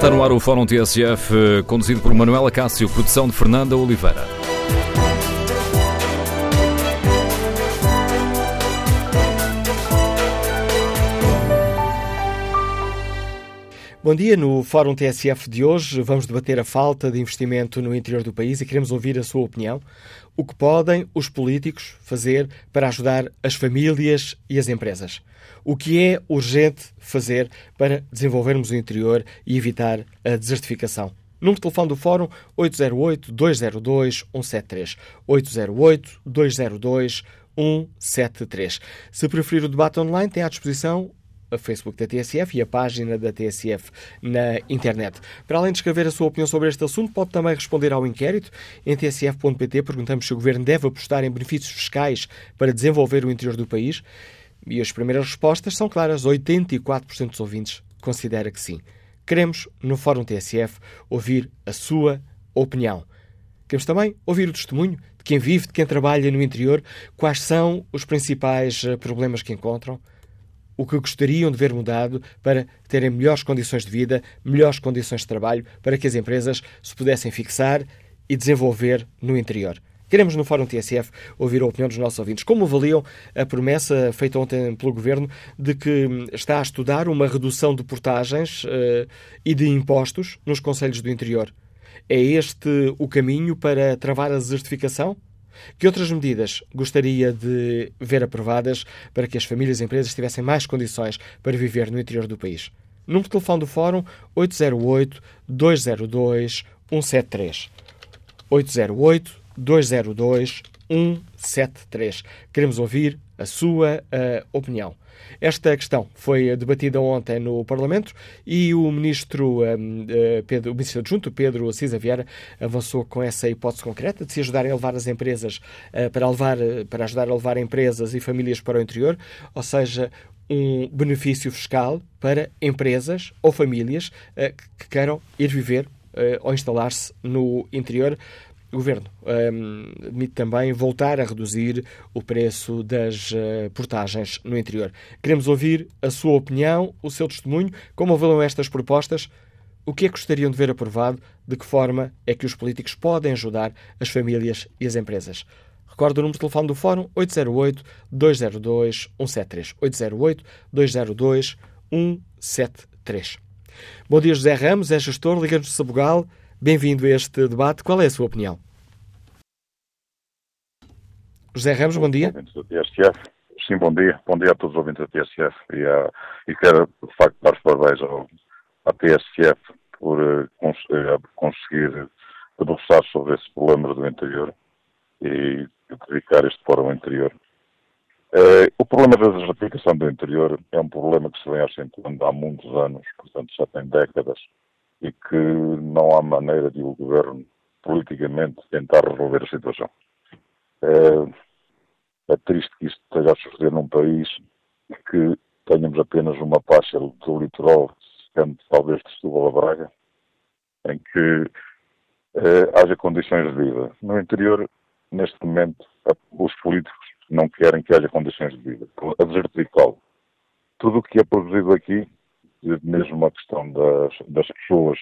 Está no ar o Fórum TSF, conduzido por Manuela Cássio, produção de Fernanda Oliveira. Bom dia. No Fórum TSF de hoje vamos debater a falta de investimento no interior do país e queremos ouvir a sua opinião. O que podem os políticos fazer para ajudar as famílias e as empresas? O que é urgente fazer para desenvolvermos o interior e evitar a desertificação? Número de telefone do Fórum 808-202-173. 808-202-173. Se preferir o debate online, tem à disposição a Facebook da TSF e a página da TSF na internet. Para além de escrever a sua opinião sobre este assunto, pode também responder ao inquérito. Em tsf.pt perguntamos se o Governo deve apostar em benefícios fiscais para desenvolver o interior do país. E as primeiras respostas são claras. 84% dos ouvintes considera que sim. Queremos, no Fórum TSF, ouvir a sua opinião. Queremos também ouvir o testemunho de quem vive, de quem trabalha no interior, quais são os principais eh, problemas que encontram, o que gostariam de ver mudado para terem melhores condições de vida, melhores condições de trabalho, para que as empresas se pudessem fixar e desenvolver no interior. Queremos, no Fórum TSF, ouvir a opinião dos nossos ouvintes. Como avaliam a promessa feita ontem pelo Governo de que está a estudar uma redução de portagens uh, e de impostos nos Conselhos do Interior? É este o caminho para travar a desertificação? Que outras medidas gostaria de ver aprovadas para que as famílias e empresas tivessem mais condições para viver no interior do país? Número de telefone do Fórum 808-202-173. 808-202-173. Queremos ouvir a sua uh, opinião. Esta questão foi debatida ontem no Parlamento e o ministro, um, eh, Pedro, o ministro adjunto, Pedro Cisa Vieira, avançou com essa hipótese concreta de se ajudarem a levar as empresas uh, para, levar, para ajudar a levar empresas e famílias para o interior, ou seja, um benefício fiscal para empresas ou famílias uh, que queiram ir viver ou instalar-se no interior o Governo um, admite também voltar a reduzir o preço das uh, portagens no interior. Queremos ouvir a sua opinião, o seu testemunho, como ouviram estas propostas, o que é que gostariam de ver aprovado, de que forma é que os políticos podem ajudar as famílias e as empresas. Recordo o número de telefone do Fórum 808-202-173. 808-202-173. Bom dia, José Ramos, é gestor, Liga-nos de Sabugal. Bem-vindo a este debate. Qual é a sua opinião? José Ramos, bom dia. Sim, bom dia. Bom dia a todos os ouvintes da TSF e, a, e quero, de facto, dar os parabéns ao, à TSF por uh, cons uh, conseguir debruçar sobre esse problema do interior e dedicar este fórum ao interior. Uh, o problema da desertificação do interior é um problema que se vem acentuando há muitos anos, portanto já tem décadas, e que não há maneira de o governo politicamente tentar resolver a situação. É, é triste que isto esteja a suceder num país que tenhamos apenas uma faixa do litoral, secante talvez de Setúbal a Braga, em que é, haja condições de vida. No interior, neste momento, os políticos não querem que haja condições de vida. A desertificá-lo. Tudo o que é produzido aqui mesmo a questão das, das pessoas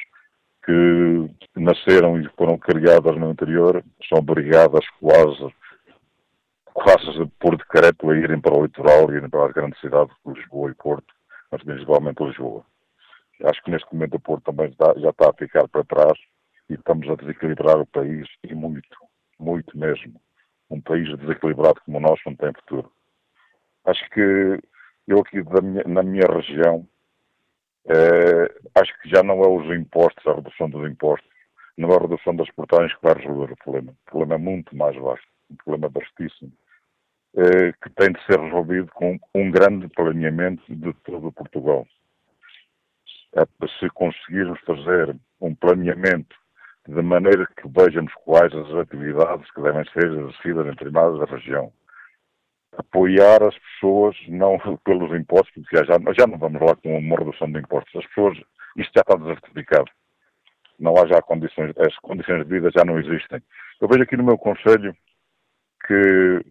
que nasceram e foram criadas no interior são obrigadas quase, quase por decreto a irem para o litoral, irem para as grandes cidades de Lisboa e Porto, mas principalmente Lisboa. Acho que neste momento o Porto também está, já está a ficar para trás e estamos a desequilibrar o país e muito, muito mesmo. Um país desequilibrado como o nosso não tem futuro. Acho que eu aqui minha, na minha região Uh, acho que já não é os impostos, a redução dos impostos, não é a redução das portagens que vai resolver o problema. O problema é muito mais vasto, um problema vastíssimo, uh, que tem de ser resolvido com um grande planeamento de todo Portugal. É, se conseguirmos fazer um planeamento de maneira que vejamos quais as atividades que devem ser exercidas em determinadas da região, apoiar as pessoas, não pelos impostos, porque já, já não vamos lá com uma redução de impostos. As pessoas, isto já está desertificado. Não há já condições, as condições de vida já não existem. Eu vejo aqui no meu conselho que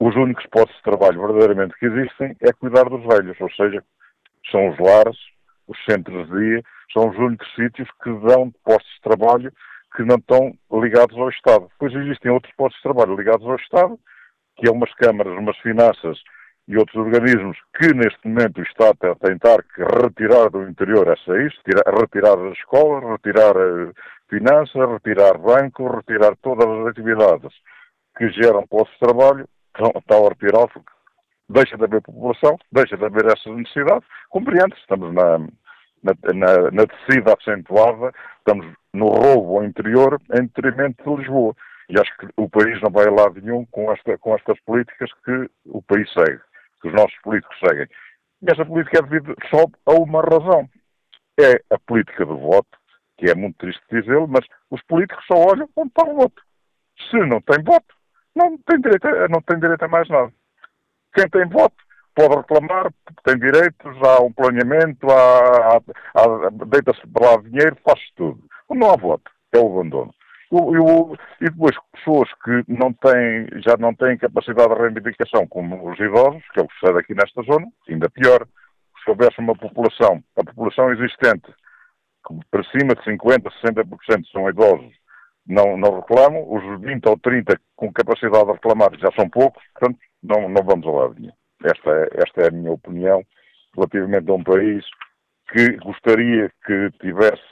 os únicos postos de trabalho verdadeiramente que existem é cuidar dos velhos, ou seja, são os lares os centros de dia, são os únicos sítios que dão postos de trabalho que não estão ligados ao Estado. Depois existem outros postos de trabalho ligados ao Estado, que é umas câmaras, umas finanças e outros organismos que neste momento o Estado a tentar retirar do interior essa isso, retirar as escolas, retirar a finanças, retirar bancos, retirar todas as atividades que geram postos de trabalho, está a porque deixa de haver população, deixa de haver essas necessidades, compreende estamos na, na, na, na descida acentuada, estamos no roubo ao interior em detrimento de Lisboa. E acho que o país não vai a lado nenhum com, esta, com estas políticas que o país segue, que os nossos políticos seguem. E essa política é devido só a uma razão. É a política do voto, que é muito triste dizê-lo, mas os políticos só olham onde está o voto. Se não tem voto, não tem direito a, não tem direito a mais nada. Quem tem voto pode reclamar, tem direitos, há um planeamento, há, há, há deita-se para lá dinheiro, faz tudo. Não há voto, é o abandono. E depois, pessoas que não têm, já não têm capacidade de reivindicação, como os idosos, que é o que sucede aqui nesta zona, ainda pior. Se houvesse uma população, a população existente, que para cima de 50%, 60% são idosos, não, não reclamam, os 20 ou 30 com capacidade de reclamar já são poucos, portanto, não, não vamos ao lado nenhum. Esta, é, esta é a minha opinião relativamente a um país que gostaria que tivesse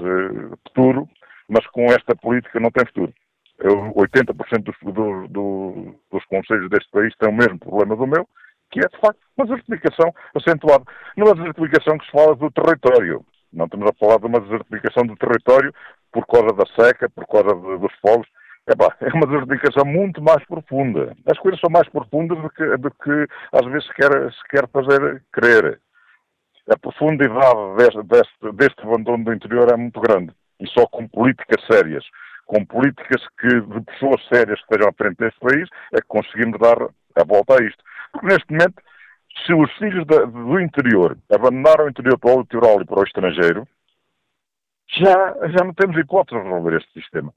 futuro, mas com esta política não tem futuro. Eu, 80% dos, do, do, dos conselhos deste país têm o mesmo problema do meu, que é, de facto, uma desertificação acentuada. Não é desertificação que se fala do território. Não estamos a falar de uma desertificação do território por causa da seca, por causa de, dos fogos. é uma desertificação muito mais profunda. As coisas são mais profundas do que, do que às vezes se quer, se quer fazer crer. A profundidade deste, deste, deste abandono do interior é muito grande. E só com políticas sérias, com políticas que, de pessoas sérias que estejam à frente deste país, é que conseguimos dar a volta a isto. Porque neste momento, se os filhos do interior abandonaram o interior para o litoral e para o estrangeiro, já, já não temos hipótese de resolver este sistema.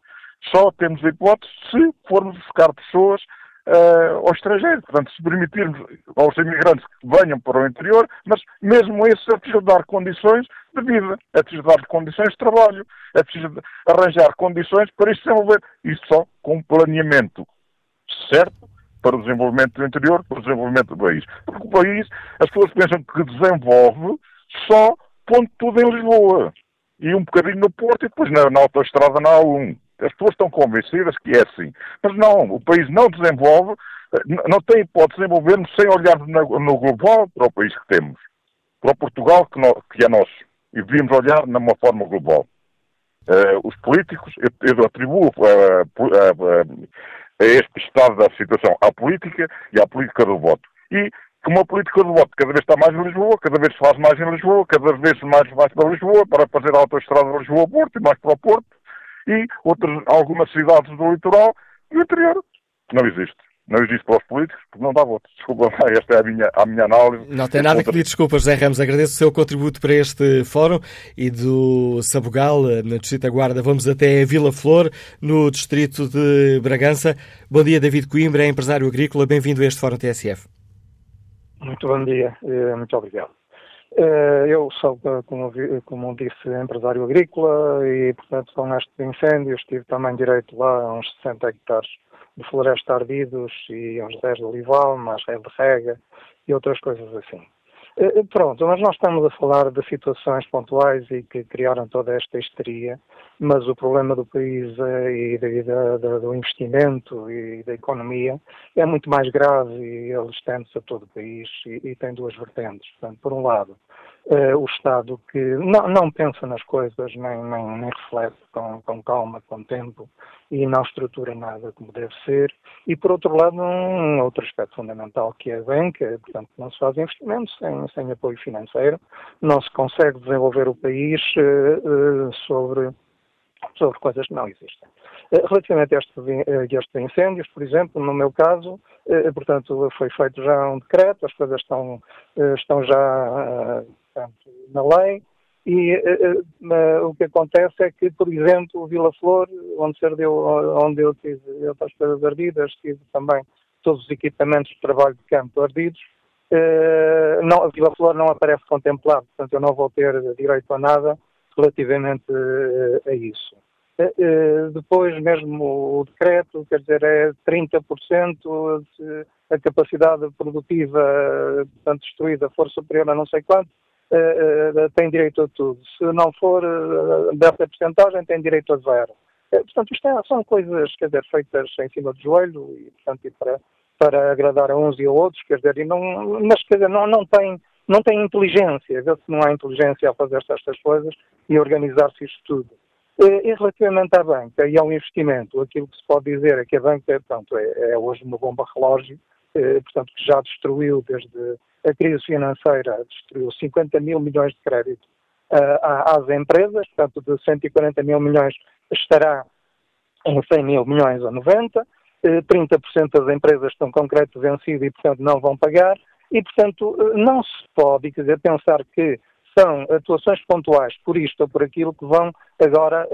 Só temos hipótese se formos buscar pessoas uh, ao estrangeiro. Portanto, se permitirmos aos imigrantes que venham para o interior, mas mesmo esses é preciso dar condições de vida, é preciso dar condições de trabalho, é preciso arranjar condições para isso desenvolver. Isso só com um planeamento certo para o desenvolvimento do interior, para o desenvolvimento do país. Porque o país, as pessoas pensam que desenvolve só pondo tudo em Lisboa. E um bocadinho no Porto e depois na, na autoestrada na A1. As pessoas estão convencidas que é assim. Mas não, o país não desenvolve, não tem hipótese de desenvolver sem olharmos no, global para o país que temos. Para o Portugal que, é nosso. E devíamos olhar numa forma global. Uh, os políticos, eu, atribuo uh, a este estado da situação à política e à política do voto. E como a política do voto cada vez está mais em Lisboa, cada vez se faz mais em Lisboa, cada vez mais vai para Lisboa, para fazer a autoestrada de Lisboa-Porto e mais para o Porto, e outras, algumas cidades do litoral e o interior. Não existe. Não existe para os políticos, porque não dá voto. Desculpa, esta é a minha, a minha análise. Não tem nada que pedir desculpas, José Ramos. Agradeço o seu contributo para este fórum e do Sabugal, na Distrito da Guarda. Vamos até Vila Flor, no Distrito de Bragança. Bom dia, David Coimbra, é empresário agrícola. Bem-vindo a este fórum TSF. Muito bom dia, eh, muito obrigado. Eh, eu sou, como, como disse, empresário agrícola e, portanto, com estes incêndios tive também direito lá a uns 60 hectares de floresta ardidos e uns 10 de olival, mais rede de rega e outras coisas assim. Eh, pronto, mas nós estamos a falar de situações pontuais e que criaram toda esta histeria, mas o problema do país é, e do investimento e da economia é muito mais grave e ele estende-se a todo o país e, e tem duas vertentes. Portanto, por um lado, uh, o Estado que não, não, pensa nas coisas, nem, nem, nem reflete com, com, calma, com tempo, e não estrutura nada como deve ser. E, por outro lado, um outro aspecto fundamental que é a banca, portanto, não se faz investimentos sem, sem apoio financeiro, não se consegue desenvolver o país uh, uh, sobre sobre coisas que não existem. Relativamente a estes, a estes, incêndios, por exemplo, no meu caso, portanto, foi feito já um decreto, as coisas estão, estão já na lei. E uh, uh, o que acontece é que, por exemplo, Vila Flor, onde, ardeu, onde eu tive outras coisas ardidas, tive também todos os equipamentos de trabalho de campo ardidos, uh, não, a Vila Flor não aparece contemplado, portanto eu não vou ter direito a nada relativamente a isso. Depois mesmo o decreto, quer dizer, é 30% de, a capacidade produtiva portanto, destruída for superior a não sei quanto, tem direito a tudo. Se não for dessa porcentagem, tem direito a zero. portanto, isto é, são coisas, quer dizer, feitas em cima do joelho e, portanto, e para, para agradar a uns e a outros, quer dizer, e não, mas quer dizer, não, não tem não tem inteligência, vê-se não há inteligência a fazer estas coisas e organizar-se isto tudo. E relativamente à banca e ao investimento, aquilo que se pode dizer é que a banca portanto, é, é hoje uma bomba relógio, eh, portanto, que já destruiu desde a crise financeira, destruiu 50 mil milhões de crédito uh, às empresas, portanto, de 140 mil milhões estará em 100 mil milhões ou 90, 30% das empresas estão com crédito vencido e, portanto, não vão pagar, e, portanto, não se pode, quer dizer, pensar que são atuações pontuais por isto ou por aquilo que vão agora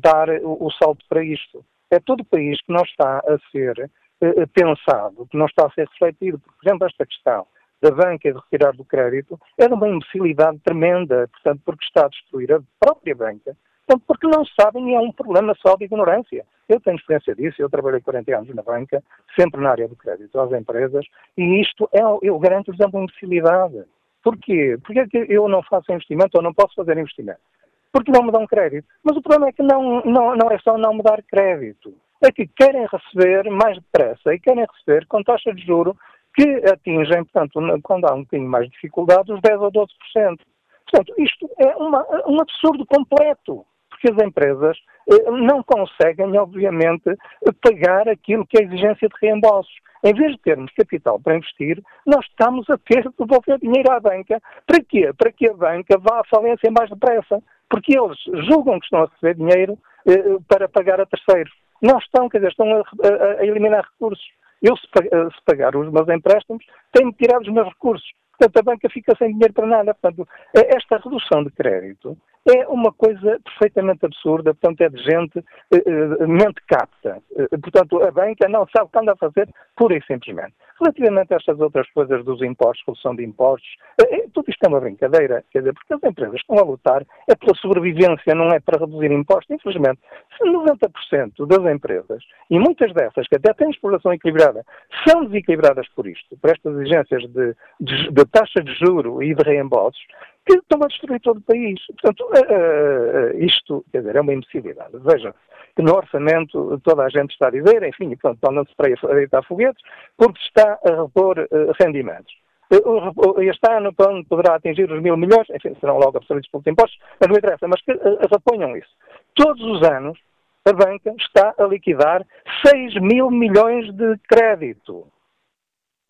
dar o, o, salto para isto. É todo o país que não está a ser uh, pensado, que não está a ser refletido. Por exemplo, esta questão da banca de retirar do crédito é de uma imbecilidade tremenda, portanto, porque está a destruir a própria banca, portanto, porque não sabem e é um problema só de ignorância. Eu tenho experiência disso, eu trabalhei 40 anos na banca, sempre na área do crédito às empresas, e isto é, eu garanto-vos, é uma imbecilidade. Porquê? Porque é que eu não faço investimento ou não posso fazer investimento? Porque não me dão crédito. Mas o problema é que não, não, não é só não me dar crédito. É que querem receber mais depressa e querem receber com taxa de juro que atingem, portanto, quando há um bocadinho mais de dificuldade, os 10 ou 12%. Portanto, isto é uma, um absurdo completo porque as empresas eh, não conseguem, obviamente, pagar aquilo que é a exigência de reembolsos. Em vez de termos capital para investir, nós estamos a ter de devolver dinheiro à banca. Para quê? Para que a banca vá à falência mais depressa. Porque eles julgam que estão a receber dinheiro eh, para pagar a terceiros. Não estão, quer dizer, estão a, a, a eliminar recursos. Eu, se, se, pagar os meus empréstimos, tenho de tirar os meus recursos. Portanto, a banca fica sem dinheiro para nada. Portanto, esta redução de crédito é uma coisa perfeitamente absurda, portanto, é de gente eh, eh, mente capta. Eh, portanto, a banca não sabe o que anda a fazer, pura e simplesmente. Relativamente a estas outras coisas dos impostos, redução de impostos, tudo isto é uma brincadeira, quer dizer, porque as empresas estão a lutar é pela sobrevivência, não é para reduzir impostos. Infelizmente, se 90% das empresas, e muitas dessas que até têm exploração equilibrada, são desequilibradas por isto, por estas exigências de, de, de taxa de juro e de reembolsos, que estão a destruir todo o país. Portanto, uh, uh, isto, quer dizer, é uma imbecilidade. Veja, que no orçamento toda a gente está a dizer, enfim, pronto, torna-se para a deitar foguetes, porque está a repor uh, rendimentos. Este ano poderá atingir os mil milhões, enfim, serão logo absorvidos pelos impostos, mas não interessa, mas que reponham isso. Todos os anos, a banca está a liquidar 6 mil milhões de crédito.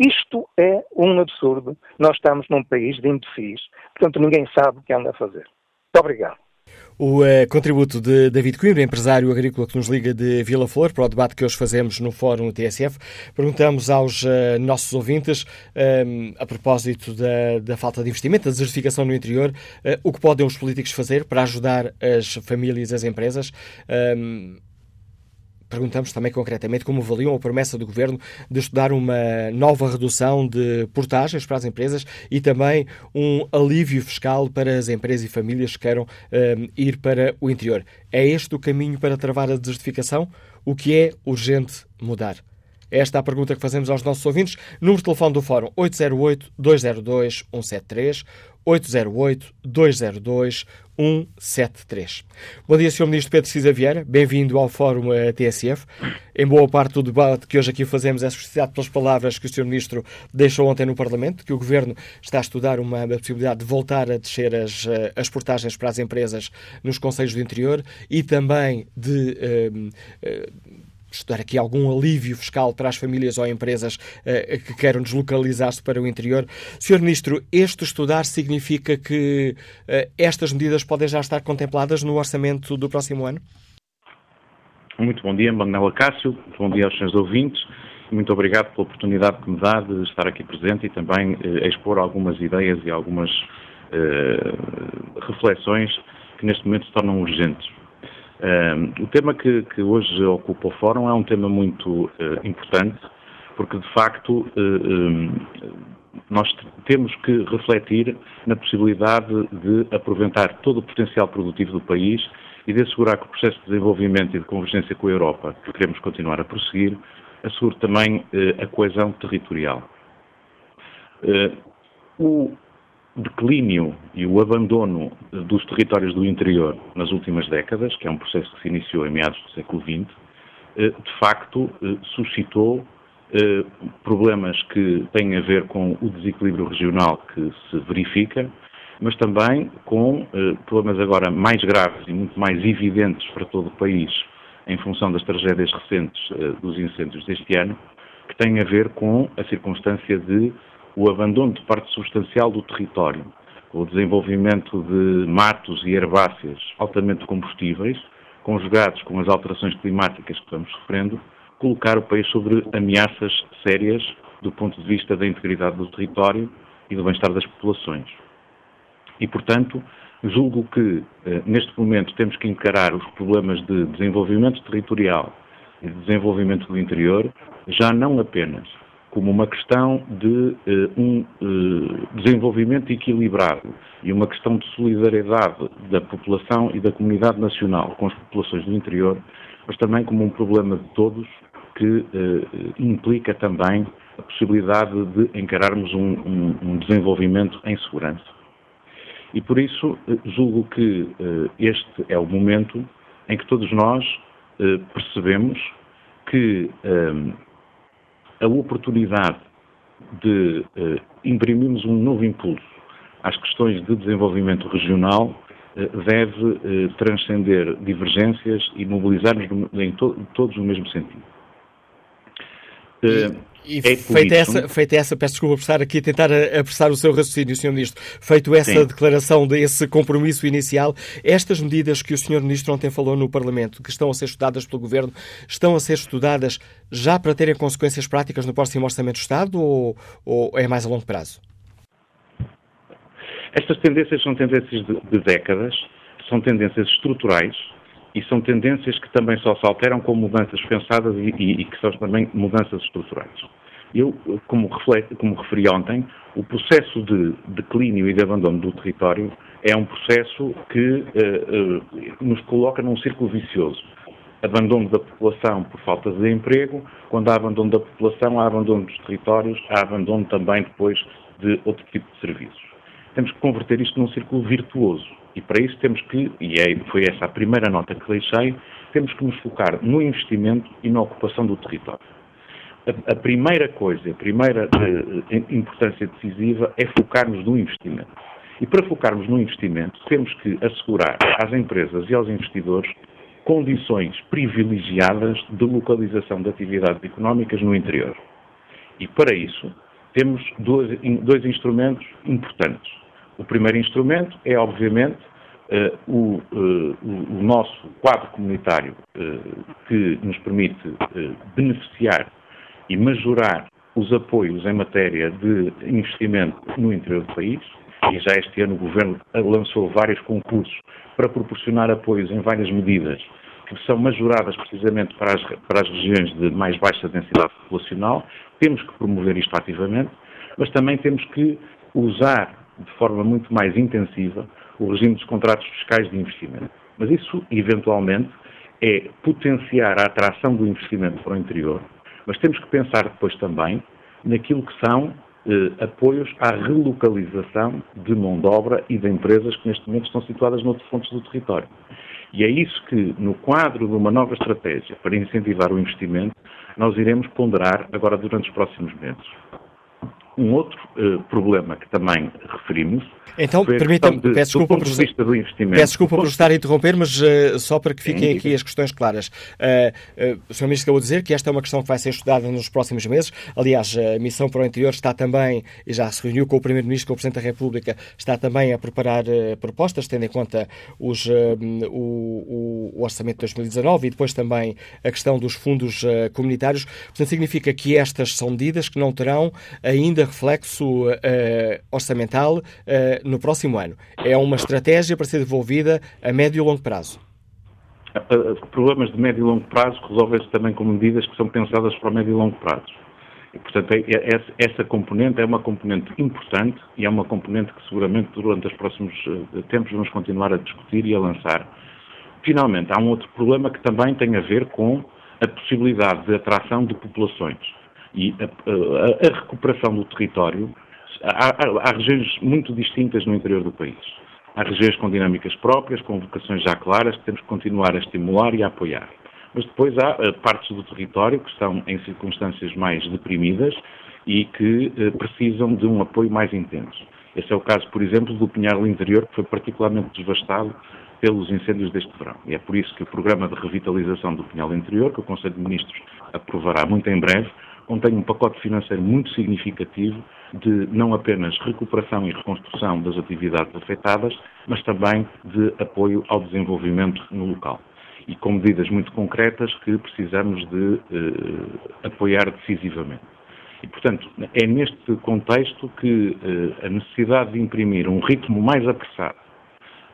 Isto é um absurdo. Nós estamos num país de imbecis, portanto ninguém sabe o que anda a fazer. Muito obrigado. O uh, contributo de David Coimbra, empresário agrícola que nos liga de Vila Flor, para o debate que hoje fazemos no Fórum TSF. Perguntamos aos uh, nossos ouvintes, um, a propósito da, da, falta de investimento, da desertificação no interior, o que podem os políticos fazer para ajudar as famílias e as empresas. Um, Perguntamos também concretamente como avaliam a promessa do Governo de estudar uma nova redução de portagens para as empresas e também um alívio fiscal para as empresas e famílias que queiram um, ir para o interior. É este o caminho para travar a desertificação? O que é urgente mudar? Esta é a pergunta que fazemos aos nossos ouvintes. Número de telefone do Fórum 808-202-173, 808-202-173. Bom dia, Sr. Ministro Pedro Cisa Vieira. Bem-vindo ao Fórum eh, TSF. Em boa parte do debate que hoje aqui fazemos é suscitado pelas palavras que o Sr. Ministro deixou ontem no Parlamento, que o Governo está a estudar uma, possibilidade de voltar a descer as, eh, as portagens para as empresas nos Conselhos do Interior e também de. Uh, estudar aqui algum alívio fiscal para as famílias ou empresas uh, que queiram deslocalizar-se para o interior. Senhor Ministro, este estudar significa que uh, estas medidas podem já estar contempladas no orçamento do próximo ano? Muito bom dia, Manuela Cássio. Bom dia aos senhores ouvintes. Muito obrigado pela oportunidade que me dá de estar aqui presente e também uh, expor algumas ideias e algumas reflexões que neste momento se tornam urgentes o tema que, que, hoje ocupa o Fórum é um tema muito uh, importante, porque de facto uh, um, nós temos que refletir na possibilidade de aproveitar todo o potencial produtivo do país e de assegurar que o processo de desenvolvimento e de convergência com a Europa, que queremos continuar a prosseguir, assegure também a coesão territorial. O declínio e o abandono dos territórios do interior nas últimas décadas, que é um processo que se iniciou em meados do século XX, eh, de facto eh, suscitou eh, problemas que têm a ver com o desequilíbrio regional que se verifica, mas também com problemas agora mais graves e muito mais evidentes para todo o país, em função das tragédias recentes dos incêndios deste ano, que têm a ver com a circunstância de o abandono de parte substancial do território, o desenvolvimento de matos e herbáceas altamente combustíveis, conjugados com as alterações climáticas que estamos sofrendo, colocar o país sobre ameaças sérias do ponto de vista da integridade do território e do bem-estar das populações. E, portanto, julgo que, eh, neste momento, temos que encarar os problemas de desenvolvimento territorial e de desenvolvimento do interior já não apenas como uma questão de uh, um uh, desenvolvimento equilibrado e uma questão de solidariedade da população e da comunidade nacional com as populações do interior, mas também como um problema de todos que uh, implica também a possibilidade de encararmos um, um, um, desenvolvimento em segurança. E por isso julgo que este é o momento em que todos nós percebemos que a oportunidade de uh, imprimirmos um novo impulso às questões de desenvolvimento regional uh, deve uh, transcender divergências e mobilizar-nos em to todos no mesmo sentido. E é feita, essa, feita essa, peço desculpa por estar aqui a tentar apressar o seu raciocínio, Sr. Ministro, feito essa Sim. declaração desse compromisso inicial, estas medidas que o Sr. Ministro ontem falou no Parlamento, que estão a ser estudadas pelo Governo, estão a ser estudadas já para terem consequências práticas no próximo Orçamento do Estado ou, ou é mais a longo prazo? Estas tendências são tendências de, de décadas, são tendências estruturais, e são tendências que também só se alteram com mudanças pensadas e, e, e que são também mudanças estruturais. Eu, como, reflete, como referi ontem, o processo de declínio e de abandono do território é um processo que uh, uh, nos coloca num círculo vicioso. Abandono da população por falta de emprego, quando há abandono da população, há abandono dos territórios, há abandono também depois de outro tipo de serviços. Temos que converter isto num círculo virtuoso e para isso temos que, e é, foi essa a primeira nota que deixei, temos que nos focar no investimento e na ocupação do território. A, a primeira coisa, a primeira uh, importância decisiva é focarmos no investimento. E para focarmos no investimento, temos que assegurar às empresas e aos investidores condições privilegiadas de localização de atividades económicas no interior. E para isso, temos dois, dois instrumentos importantes. O primeiro instrumento é, obviamente, o, uh, o, nosso quadro comunitário uh, que nos permite beneficiar e majorar os apoios em matéria de investimento no interior do país. E já este ano o Governo lançou vários concursos para proporcionar apoios em várias medidas que são majoradas precisamente para as, para as regiões de mais baixa densidade populacional. Temos que promover isto ativamente, mas também temos que usar de forma muito mais intensiva o regime dos contratos fiscais de investimento. Mas isso, eventualmente, é potenciar a atração do investimento para o interior, mas temos que pensar depois também naquilo que são eh, apoios à relocalização de mão de obra e de empresas que neste momento estão situadas noutros pontos do território. E é isso que, no quadro de uma nova estratégia para incentivar o investimento, nós iremos ponderar agora durante os próximos meses. Um outro uh, problema que também referimos. Então, permitam-me, de, peço desculpa, por, vista do investimento, peço desculpa por estar a interromper, mas uh, só para que fiquem aqui as questões claras. Uh, o Sr. Ministro acabou de dizer que esta é uma questão que vai ser estudada nos próximos meses. Aliás, a missão para o interior está também, e já se reuniu com o Primeiro-Ministro, com o Presidente da República, está também a preparar propostas, tendo em conta os, o, o, orçamento de 2019 e depois também a questão dos fundos comunitários. Portanto, significa que estas são medidas que não terão ainda reflexo uh, orçamental uh, no próximo ano. É uma estratégia para ser desenvolvida a médio e longo prazo. Problemas de médio e longo prazo resolvem-se também com medidas que são pensadas para o médio e longo prazo. E, portanto, é, é, essa componente é uma componente importante e é uma componente que seguramente durante os próximos tempos vamos continuar a discutir e a lançar. Finalmente, há um outro problema que também tem a ver com a possibilidade de atração de populações e a, a, a recuperação do território. Há, há, há regiões muito distintas no interior do país. Há regiões com dinâmicas próprias, com vocações já claras, que temos que continuar a estimular e a apoiar. Mas depois há uh, partes do território que estão em circunstâncias mais deprimidas e que uh, precisam de um apoio mais intenso. Esse é o caso, por exemplo, do Pinhal Interior, que foi particularmente devastado pelos incêndios deste verão. E é por isso que o programa de revitalização do Pinhal Interior, que o Conselho de Ministros aprovará muito em breve, contém um pacote financeiro muito significativo de não apenas recuperação e reconstrução das atividades afetadas, mas também de apoio ao desenvolvimento no local e com medidas muito concretas que precisamos de eh, apoiar decisivamente. E, portanto, é neste contexto que eh, a necessidade de imprimir um ritmo mais apressado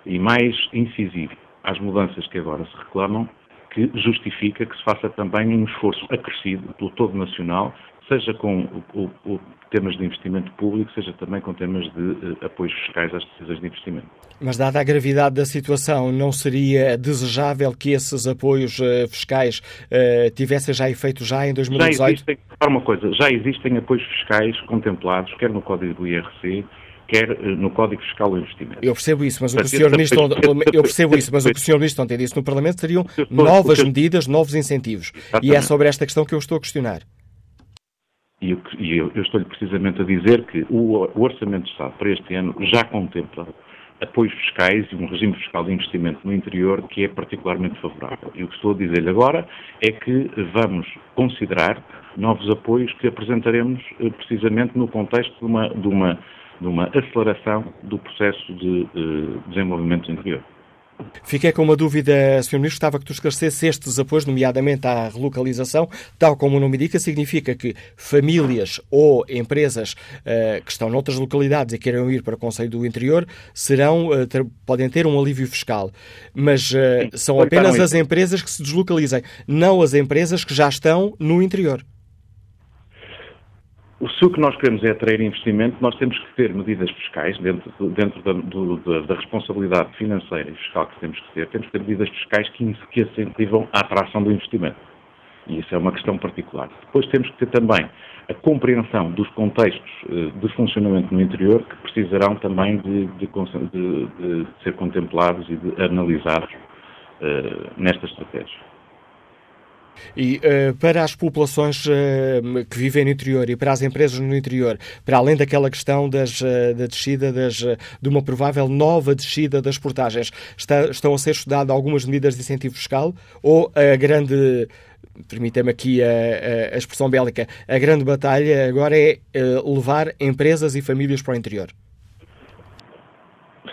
e mais incisivo às mudanças que agora se reclamam, que justifica que se faça também um esforço acrescido pelo todo nacional seja com o, o, temas de investimento público, seja também com temas de uh, apoios fiscais às decisões de investimento. Mas, dada a gravidade da situação, não seria desejável que esses apoios uh, fiscais uh, tivessem já efeito já em 2018? Já existem, uma coisa, já existem apoios fiscais contemplados, quer no Código do IRC, quer no Código Fiscal do Investimento. Eu percebo isso, mas o que o Sr. Ministro, eu percebo isso, mas o que o Sr. Ministro ontem disse no Parlamento seriam novas medidas, novos incentivos. Exatamente. E é sobre esta questão que eu estou a questionar. E eu, eu, eu estou-lhe precisamente a dizer que o, o Orçamento de Estado para este ano já contempla apoios fiscais e um regime fiscal de investimento no interior que é particularmente favorável. E o que estou a dizer-lhe agora é que vamos considerar novos apoios que apresentaremos eh, precisamente no contexto de uma, de uma, de uma aceleração do processo de, eh, desenvolvimento interior. Fiquei com uma dúvida, Sr. Ministro, estava que tu esclarecesse estes apoios, nomeadamente à relocalização, tal como o nome indica, significa que famílias ou empresas uh, que estão noutras localidades e queiram ir para o Conselho do Interior serão, uh, ter, podem ter um alívio fiscal, mas uh, são apenas as empresas que se deslocalizem, não as empresas que já estão no interior. Se o que nós queremos é atrair investimento, nós temos que ter medidas fiscais dentro, dentro da, do, da, da, responsabilidade financeira e fiscal que temos que ter. Temos que ter medidas fiscais que, que incentivam a atração do investimento. E isso é uma questão particular. Depois temos que ter também a compreensão dos contextos eh, de funcionamento no interior que precisarão também de, de, de, de ser contemplados e de analisados uh, nesta estratégia. E uh, para as populações uh, que vivem no interior e para as empresas no interior, para além daquela questão das, uh, da descida das, de uma provável nova descida das portagens, está, estão a ser estudadas algumas medidas de incentivo fiscal ou a grande permita-me aqui a, a, expressão bélica, a grande batalha agora é levar empresas e famílias para o interior?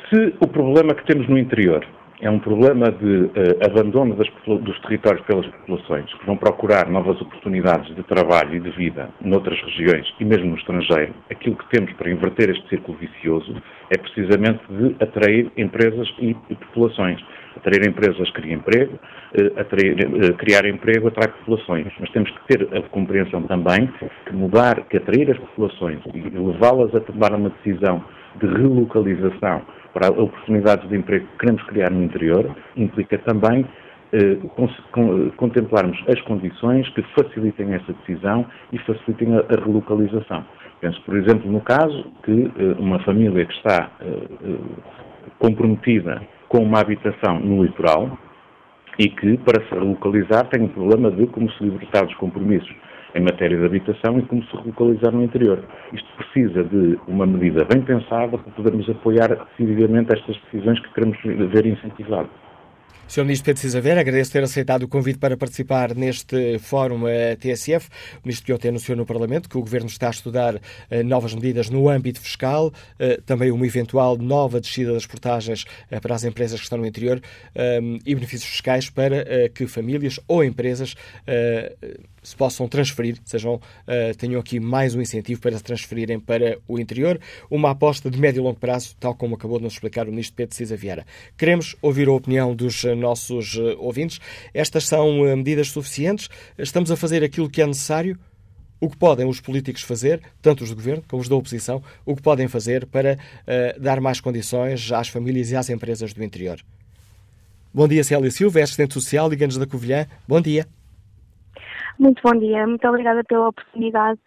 Se o problema que temos no interior é um problema de uh, abandono das, dos territórios pelas populações, que vão procurar novas oportunidades de trabalho e de vida noutras regiões e mesmo no estrangeiro. Aquilo que temos para inverter este círculo vicioso é precisamente de atrair empresas e, e populações. Atrair empresas cria emprego, uh, atrair, uh, criar emprego atrai populações. Mas temos que ter a compreensão também que mudar, que atrair as populações e levá-las a tomar uma decisão de relocalização para oportunidades de emprego que queremos criar no interior, implica também eh, contemplarmos as condições que facilitem essa decisão e facilitem a, relocalização. Penso, por exemplo, no caso que eh, uma família que está eh, eh comprometida com uma habitação no litoral e que, para se relocalizar, tem um problema de como se libertar dos compromissos em matéria de habitação e como se relocalizar no interior. Isto precisa de uma medida bem pensada para podermos apoiar decididamente estas decisões que queremos ver incentivadas. Sr. Ministro Pedro Cisa Vera, agradeço ter aceitado o convite para participar neste fórum eh, TSF. O Ministro que ontem anunciou no Parlamento que o Governo está a estudar eh, novas medidas no âmbito fiscal, eh, também uma eventual nova descida das portagens para as empresas que estão no interior e benefícios fiscais para que famílias ou empresas se possam transferir, sejam, tenham aqui mais um incentivo para se transferirem para o interior. Uma aposta de médio e longo prazo, tal como acabou de nos explicar o Ministro Pedro Cisa Vieira. Queremos ouvir a opinião dos nossos ouvintes. Estas são medidas suficientes? Estamos a fazer aquilo que é necessário? o que podem os políticos fazer, tanto os do governo como os da oposição, o que podem fazer para uh, dar mais condições às famílias e às empresas do interior. Bom dia, Célia Silva, é assistente social, Liga-nos da Covilhã. Bom dia. Muito bom dia, muito obrigada pela oportunidade.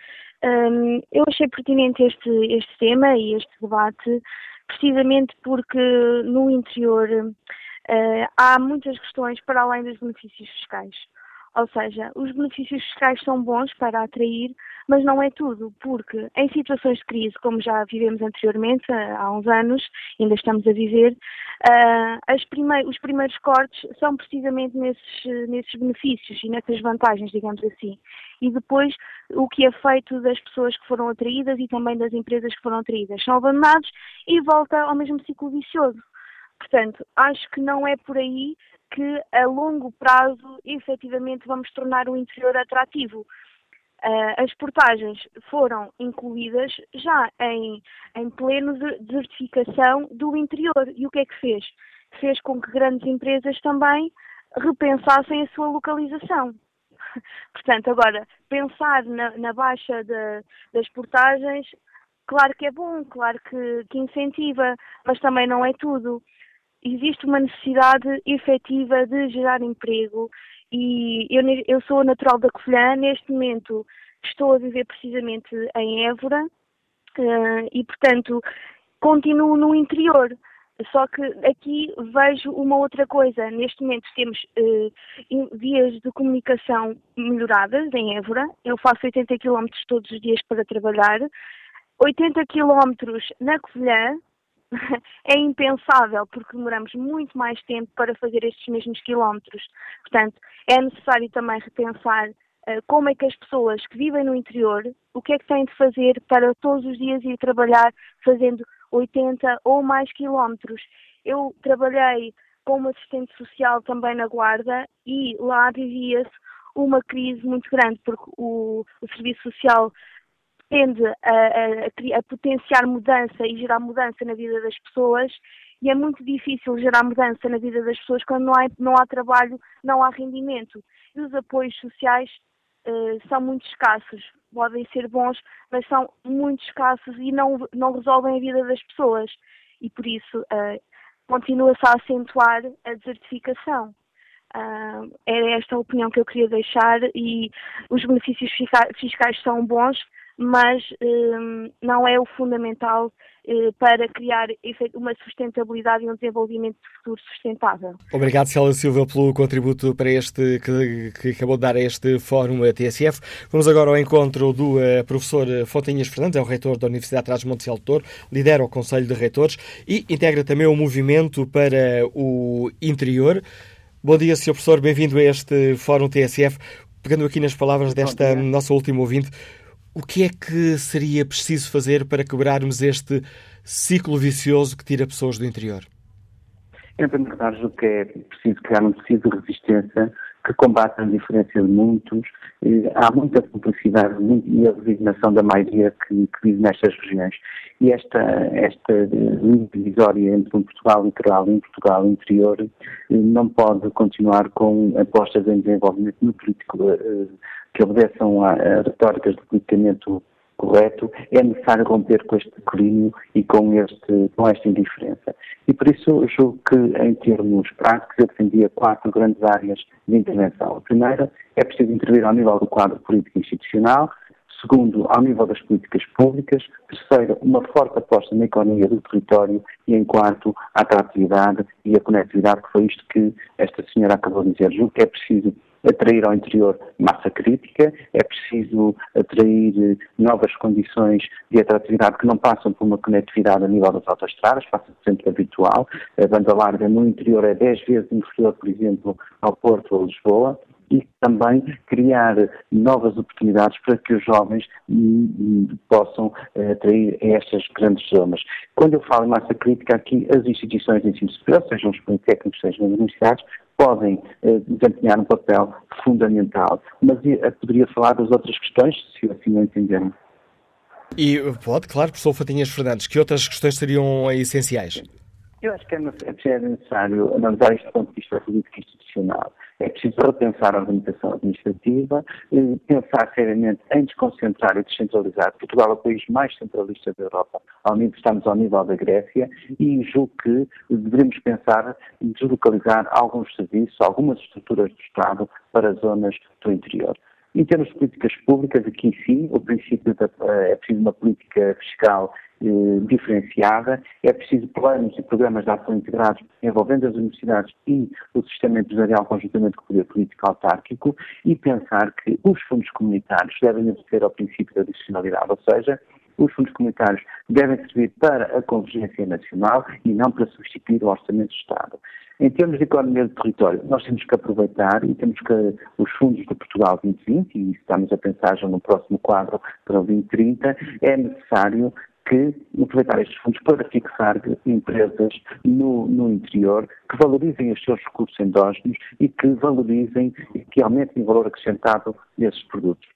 Um, eu achei pertinente este, este tema e este debate, precisamente porque no interior uh, há muitas questões para além dos benefícios fiscais. Ou seja, os benefícios fiscais são bons para atrair, mas não é tudo, porque em situações de crise, como já vivemos anteriormente, há uns anos, ainda estamos a viver, uh, os primeiros cortes são precisamente nesses, nesses benefícios e nessas vantagens, digamos assim. E depois o que é feito das pessoas que foram atraídas e também das empresas que foram atraídas. São abandonados e volta ao mesmo ciclo vicioso. Portanto, acho que não é por aí que a longo prazo efetivamente vamos tornar o interior atrativo. Uh, as portagens foram incluídas já em, em pleno de desertificação do interior. E o que é que fez? Fez com que grandes empresas também repensassem a sua localização. Portanto, agora, pensar na, na baixa de, das portagens, claro que é bom, claro que, que incentiva, mas também não é tudo existe uma necessidade efetiva de gerar emprego e eu, eu sou natural da Covilhã, neste momento estou a viver precisamente em Évora uh, e, portanto, continuo no interior. Só que aqui vejo uma outra coisa. Neste momento temos uh, vias de comunicação melhoradas em Évora. Eu faço 80 km todos os dias para trabalhar. 80 km na Covilhã, é impensável, porque demoramos muito mais tempo para fazer estes mesmos quilómetros. Portanto, é necessário também repensar uh, como é que as pessoas que vivem no interior, o que é que têm de fazer para todos os dias ir trabalhar fazendo 80 ou mais quilómetros. Eu trabalhei como assistente social também na Guarda e lá vivia-se uma crise muito grande, porque o, o serviço social tende a, a, a, potenciar mudança e gerar mudança na vida das pessoas e é muito difícil gerar mudança na vida das pessoas quando não há, não há trabalho, não há rendimento. E os apoios sociais uh, são muito escassos, podem ser bons, mas são muito escassos e não, não resolvem a vida das pessoas. E por isso uh, continua-se a acentuar a desertificação. Uh, era esta a opinião que eu queria deixar e os benefícios fiscais são bons, mas um, não é o fundamental uh, para criar uma sustentabilidade e um desenvolvimento de futuro sustentável. Obrigado, Célia Silva, pelo contributo para este que, que, acabou de dar a este fórum a TSF. Vamos agora ao encontro do uh, professor Fontinhas Fernandes, é o reitor da Universidade de Trás-Monte Cielo lidera o Conselho de Reitores e integra também o movimento para o interior. Bom dia, Sr. Professor, bem-vindo a este Fórum TSF. Pegando aqui nas palavras desta nossa última ouvinte, o que é que seria preciso fazer para quebrarmos este ciclo vicioso que tira pessoas do interior? Em primeiro lugar, o que é preciso criar um tecido de resistência que combata a diferença de muitos. Há muita complexidade e a resignação da maioria que, que vive nestas regiões. E esta, esta linha divisória entre um Portugal litoral e um Portugal interior eh, não pode continuar com apostas em desenvolvimento no político eh, que obedeçam a, a retóricas do politicamento correto, é necessário romper com este declínio e com, este, com esta indiferença. E por isso julgo que, em termos práticos, eu defendia quatro grandes áreas de intervenção. A primeira é preciso intervir ao nível do quadro político institucional, segundo, ao nível das políticas públicas, terceiro, uma forte aposta na economia do território e, em quarto, a atratividade e a conectividade, que foi isto que esta senhora acabou de dizer. Julgo que é preciso atrair ao interior massa crítica, é preciso atrair novas condições de atratividade que não passam por uma conectividade a nível das autoestradas, passa sempre habitual. A banda larga no interior é 10 vezes inferior, por exemplo, ao Porto ou Lisboa e também criar novas oportunidades para que os jovens hum, hum, possam eh, atrair estas grandes zonas. Quando eu falo em massa crítica aqui, as instituições de ensino superior, sejam os politécnicos, sejam as universidades, podem eh, desempenhar um papel fundamental. Mas eh, poderia falar das outras questões, se assim o entenderem. E pode, claro, professor Fatinhas Fernandes, que outras questões seriam essenciais? Eu acho que é, é necessário analisar isto do ponto de vista político institucional. É preciso repensar a organização administrativa, eh, pensar seriamente em desconcentrar e descentralizar. Portugal é o país mais centralista da Europa, ao nível, estamos ao nível da Grécia, e julgo que devemos pensar em deslocalizar alguns serviços, algumas estruturas do Estado para zonas do interior. Em termos de políticas públicas, aqui sim, o princípio da, eh, é preciso uma política fiscal eh, diferenciada, é preciso planos e programas de ação integrados envolvendo as universidades e o sistema empresarial conjuntamente com o poder político autárquico e pensar que os fundos comunitários devem obedecer ao princípio da adicionalidade, ou seja, os fundos comunitários devem servir para a convergência nacional e não para substituir o orçamento do Estado. Em termos de economia de território, nós temos que aproveitar e temos que os fundos de Portugal 2020, e estamos a pensar já no próximo quadro para o 2030, é necessário que aproveitar estes fundos para fixar empresas no, no, interior que valorizem os seus recursos endógenos e que valorizem e que aumentem o valor acrescentado desses produtos.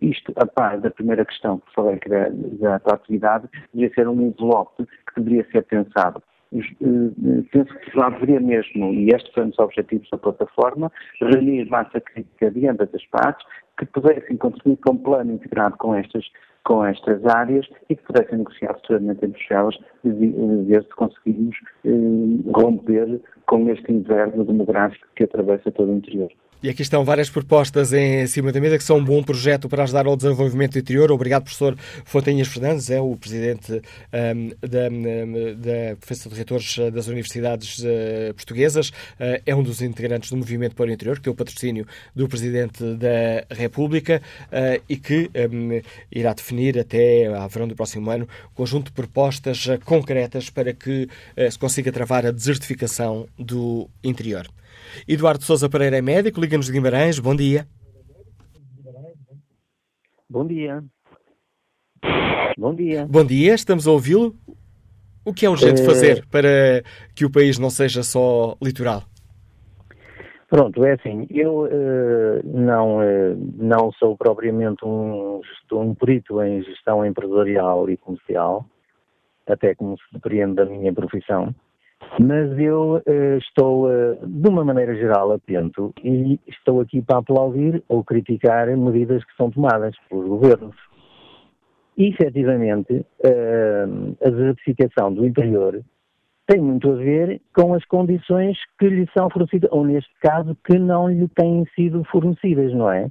Isto, a par da primeira questão que falei que da, da atividade, deveria ser um envelope que deveria ser pensado eh, penso que Portugal deveria mesmo, e estes são os objetivos da plataforma, reunir massa crítica de ambas as partes, que pudessem contribuir com um plano integrado com estas, com estas áreas e que pudessem negociar futuramente entre elas, ver se conseguimos eh, romper com este inverno demográfico que atravessa todo o interior. E aqui estão várias propostas em cima da mesa que são um bom projeto para ajudar ao desenvolvimento interior. Obrigado, professor Fontanhas Fernandes, é o presidente um, da, da Conferência de Reitores das Universidades uh, Portuguesas, uh, é um dos integrantes do Movimento para o Interior, que tem o patrocínio do Presidente da República uh, e que um, irá definir até a verão do próximo ano um conjunto de propostas concretas para que se consiga travar a desertificação do interior. Eduardo Sousa Pereira é médico, liga-nos de Guimarães. Bom dia. Bom dia. Bom dia. Bom dia, estamos a ouvi-lo. O que é urgente é... fazer para que o país não seja só litoral? Pronto, é assim, eu uh, não, uh, não sou propriamente um, um perito em gestão empresarial e comercial, até como se depreende da minha profissão, mas eu uh, estou, uh, de uma maneira geral, atento e estou aqui para aplaudir ou criticar medidas que são tomadas pelos governos. E, efetivamente, uh, a desertificação do interior tem muito a ver com as condições que lhe são fornecidas, ou neste caso, que não lhe têm sido fornecidas, não é?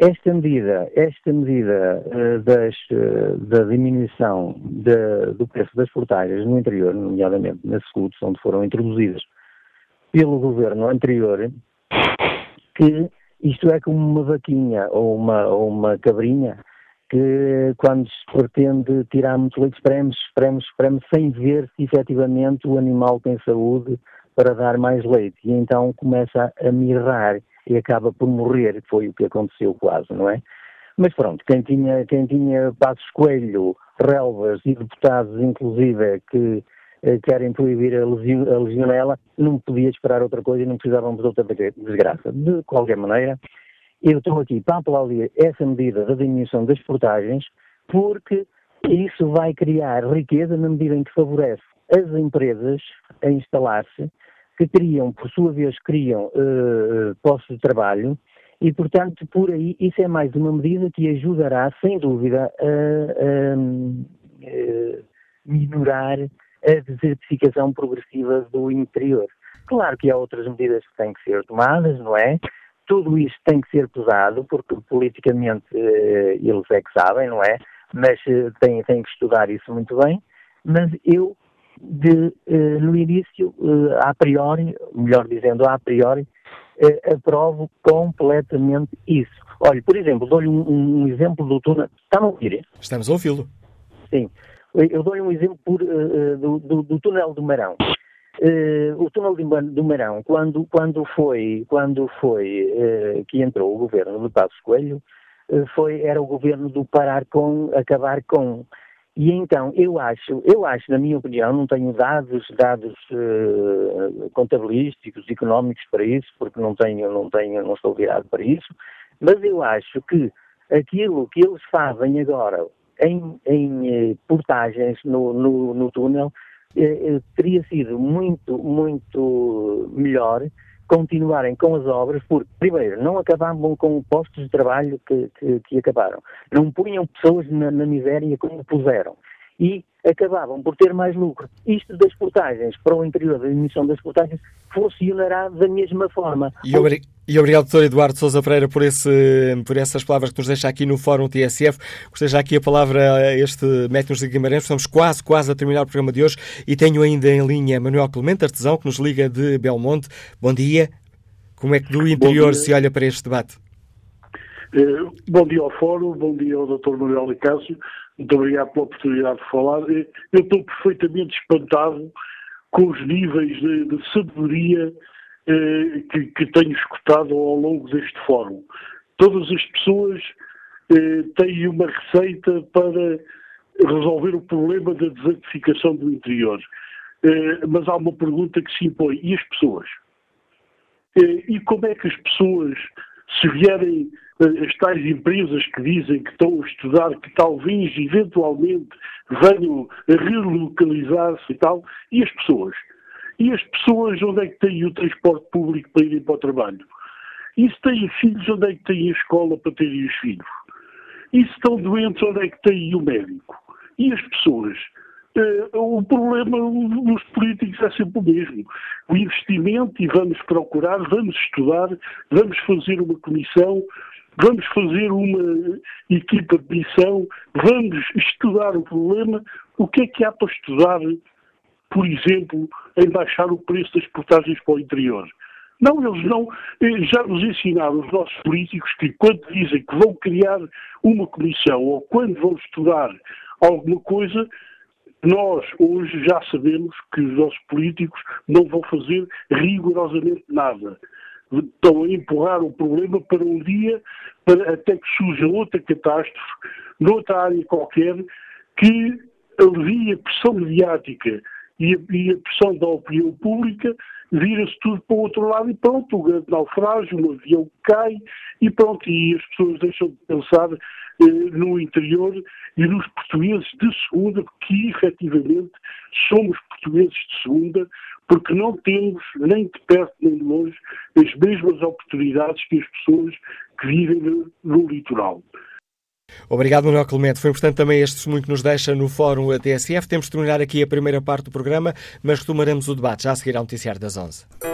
Esta medida, esta medida uh, das, uh, da diminuição de, do preço das portagens no interior, nomeadamente nas SCUTs, onde foram introduzidas pelo governo anterior, que isto é como uma vaquinha ou uma, ou uma cabrinha que quando se pretende tirar muito leite, espreme, espreme, espreme, sem ver se efetivamente o animal tem saúde para dar mais leite. E então começa a mirrar e acaba por morrer, que foi o que aconteceu quase, não é? Mas pronto, quem tinha, quem tinha Passos Coelho, relvas e deputados, inclusive, que eh, querem proibir a, a legionela, não podia esperar outra coisa e não precisavam de outra desgraça. De qualquer maneira, eu estou aqui para aplaudir essa medida da diminuição das portagens, porque isso vai criar riqueza na medida em que favorece as empresas a instalar-se que criam, por sua vez, criam uh, postos de trabalho e, portanto, por aí, isso é mais uma medida que ajudará, sem dúvida, a, a minorar a desertificação progressiva do interior. Claro que há outras medidas que têm que ser tomadas, não é? Tudo isto tem que ser pesado, porque politicamente eles é que sabem, não é? Mas têm, têm que estudar isso muito bem. Mas eu de, eh, no início, eh, a priori, melhor dizendo, a priori, eh, aprovo completamente isso. Olha, por exemplo, dou-lhe um, um, exemplo do túnel. Está a ouvir? Estamos a ouvi-lo. Sim. Eu dou-lhe um exemplo por, uh, do, do, do, túnel do Marão. Uh, o túnel do Marão, quando, quando foi, quando foi uh, que entrou o governo de Passos Coelho, foi, era o governo do parar com, acabar com. E então, eu acho, eu acho, na minha opinião, não tenho dados, dados uh, contabilísticos, económicos para isso, porque não tenho, não tenho, não estou virado para isso, mas eu acho que aquilo que eles fazem agora em, em uh, portagens no, no, no túnel uh, teria sido muito, muito melhor continuarem com as obras, porque, primeiro, não acabavam com postos de trabalho que, que, que acabaram, não punham pessoas na, na miséria como puseram. E acabavam por ter mais lucro. Isto das portagens para o interior da emissão das portagens funcionará da mesma forma. E, obri e obrigado, Dr. Eduardo Sousa Pereira, por, esse, por essas palavras que nos deixa aqui no Fórum TSF. Gostei já aqui a palavra a este Métodos de Guimarães. Estamos quase, quase a terminar o programa de hoje e tenho ainda em linha Manuel Clemente, artesão, que nos liga de Belmonte. Bom dia. Como é que do interior se olha para este debate? Eh, bom dia ao Fórum, bom dia ao Dr. Manuel Icácio. Muito obrigado pela oportunidade de falar. Eu estou perfeitamente espantado com os níveis de, de sabedoria eh, que, que, tenho escutado ao longo deste fórum. Todas as pessoas eh, têm uma receita para resolver o problema da desertificação do interior. Eh, mas há uma pergunta que se impõe: e as pessoas? Eh, e como é que as pessoas, se vierem as tais empresas que dizem que estão a estudar, que talvez eventualmente venham a relocalizar-se e tal, e as pessoas? E as pessoas onde é que têm o transporte público para irem para o trabalho? E se têm filhos, onde é que têm a escola para terem os filhos? E se estão doentes, onde é que têm o médico? E as pessoas? Uh, o problema dos políticos é sempre o mesmo. O investimento, e vamos procurar, vamos estudar, vamos fazer uma comissão, vamos fazer uma equipa de missão, vamos estudar o problema. O que é que há para estudar, por exemplo, em baixar o preço das portagens para o interior? Não, eles não. Eh, já nos ensinaram os nossos políticos que quando dizem que vão criar uma comissão ou quando vão estudar alguma coisa, nós hoje já sabemos que os nossos políticos não vão fazer rigorosamente nada estão a empurrar o problema para um dia, para, até que surja outra catástrofe, noutra área qualquer, que alivie a pressão mediática e a, e a pressão da opinião pública, vira-se tudo para o outro lado e pronto, o grande naufrágio, um avião cai e pronto, e as pessoas deixam de pensar eh, no interior e nos portugueses de segunda, que efetivamente somos portugueses de segunda, porque não temos, nem de perto nem de longe, as mesmas oportunidades que as pessoas que vivem no, no litoral. Obrigado, Manuel Clemente. Foi importante também este testemunho que nos deixa no Fórum TSF. Temos de terminar aqui a primeira parte do programa, mas retomaremos o debate já a seguir ao noticiário das 11.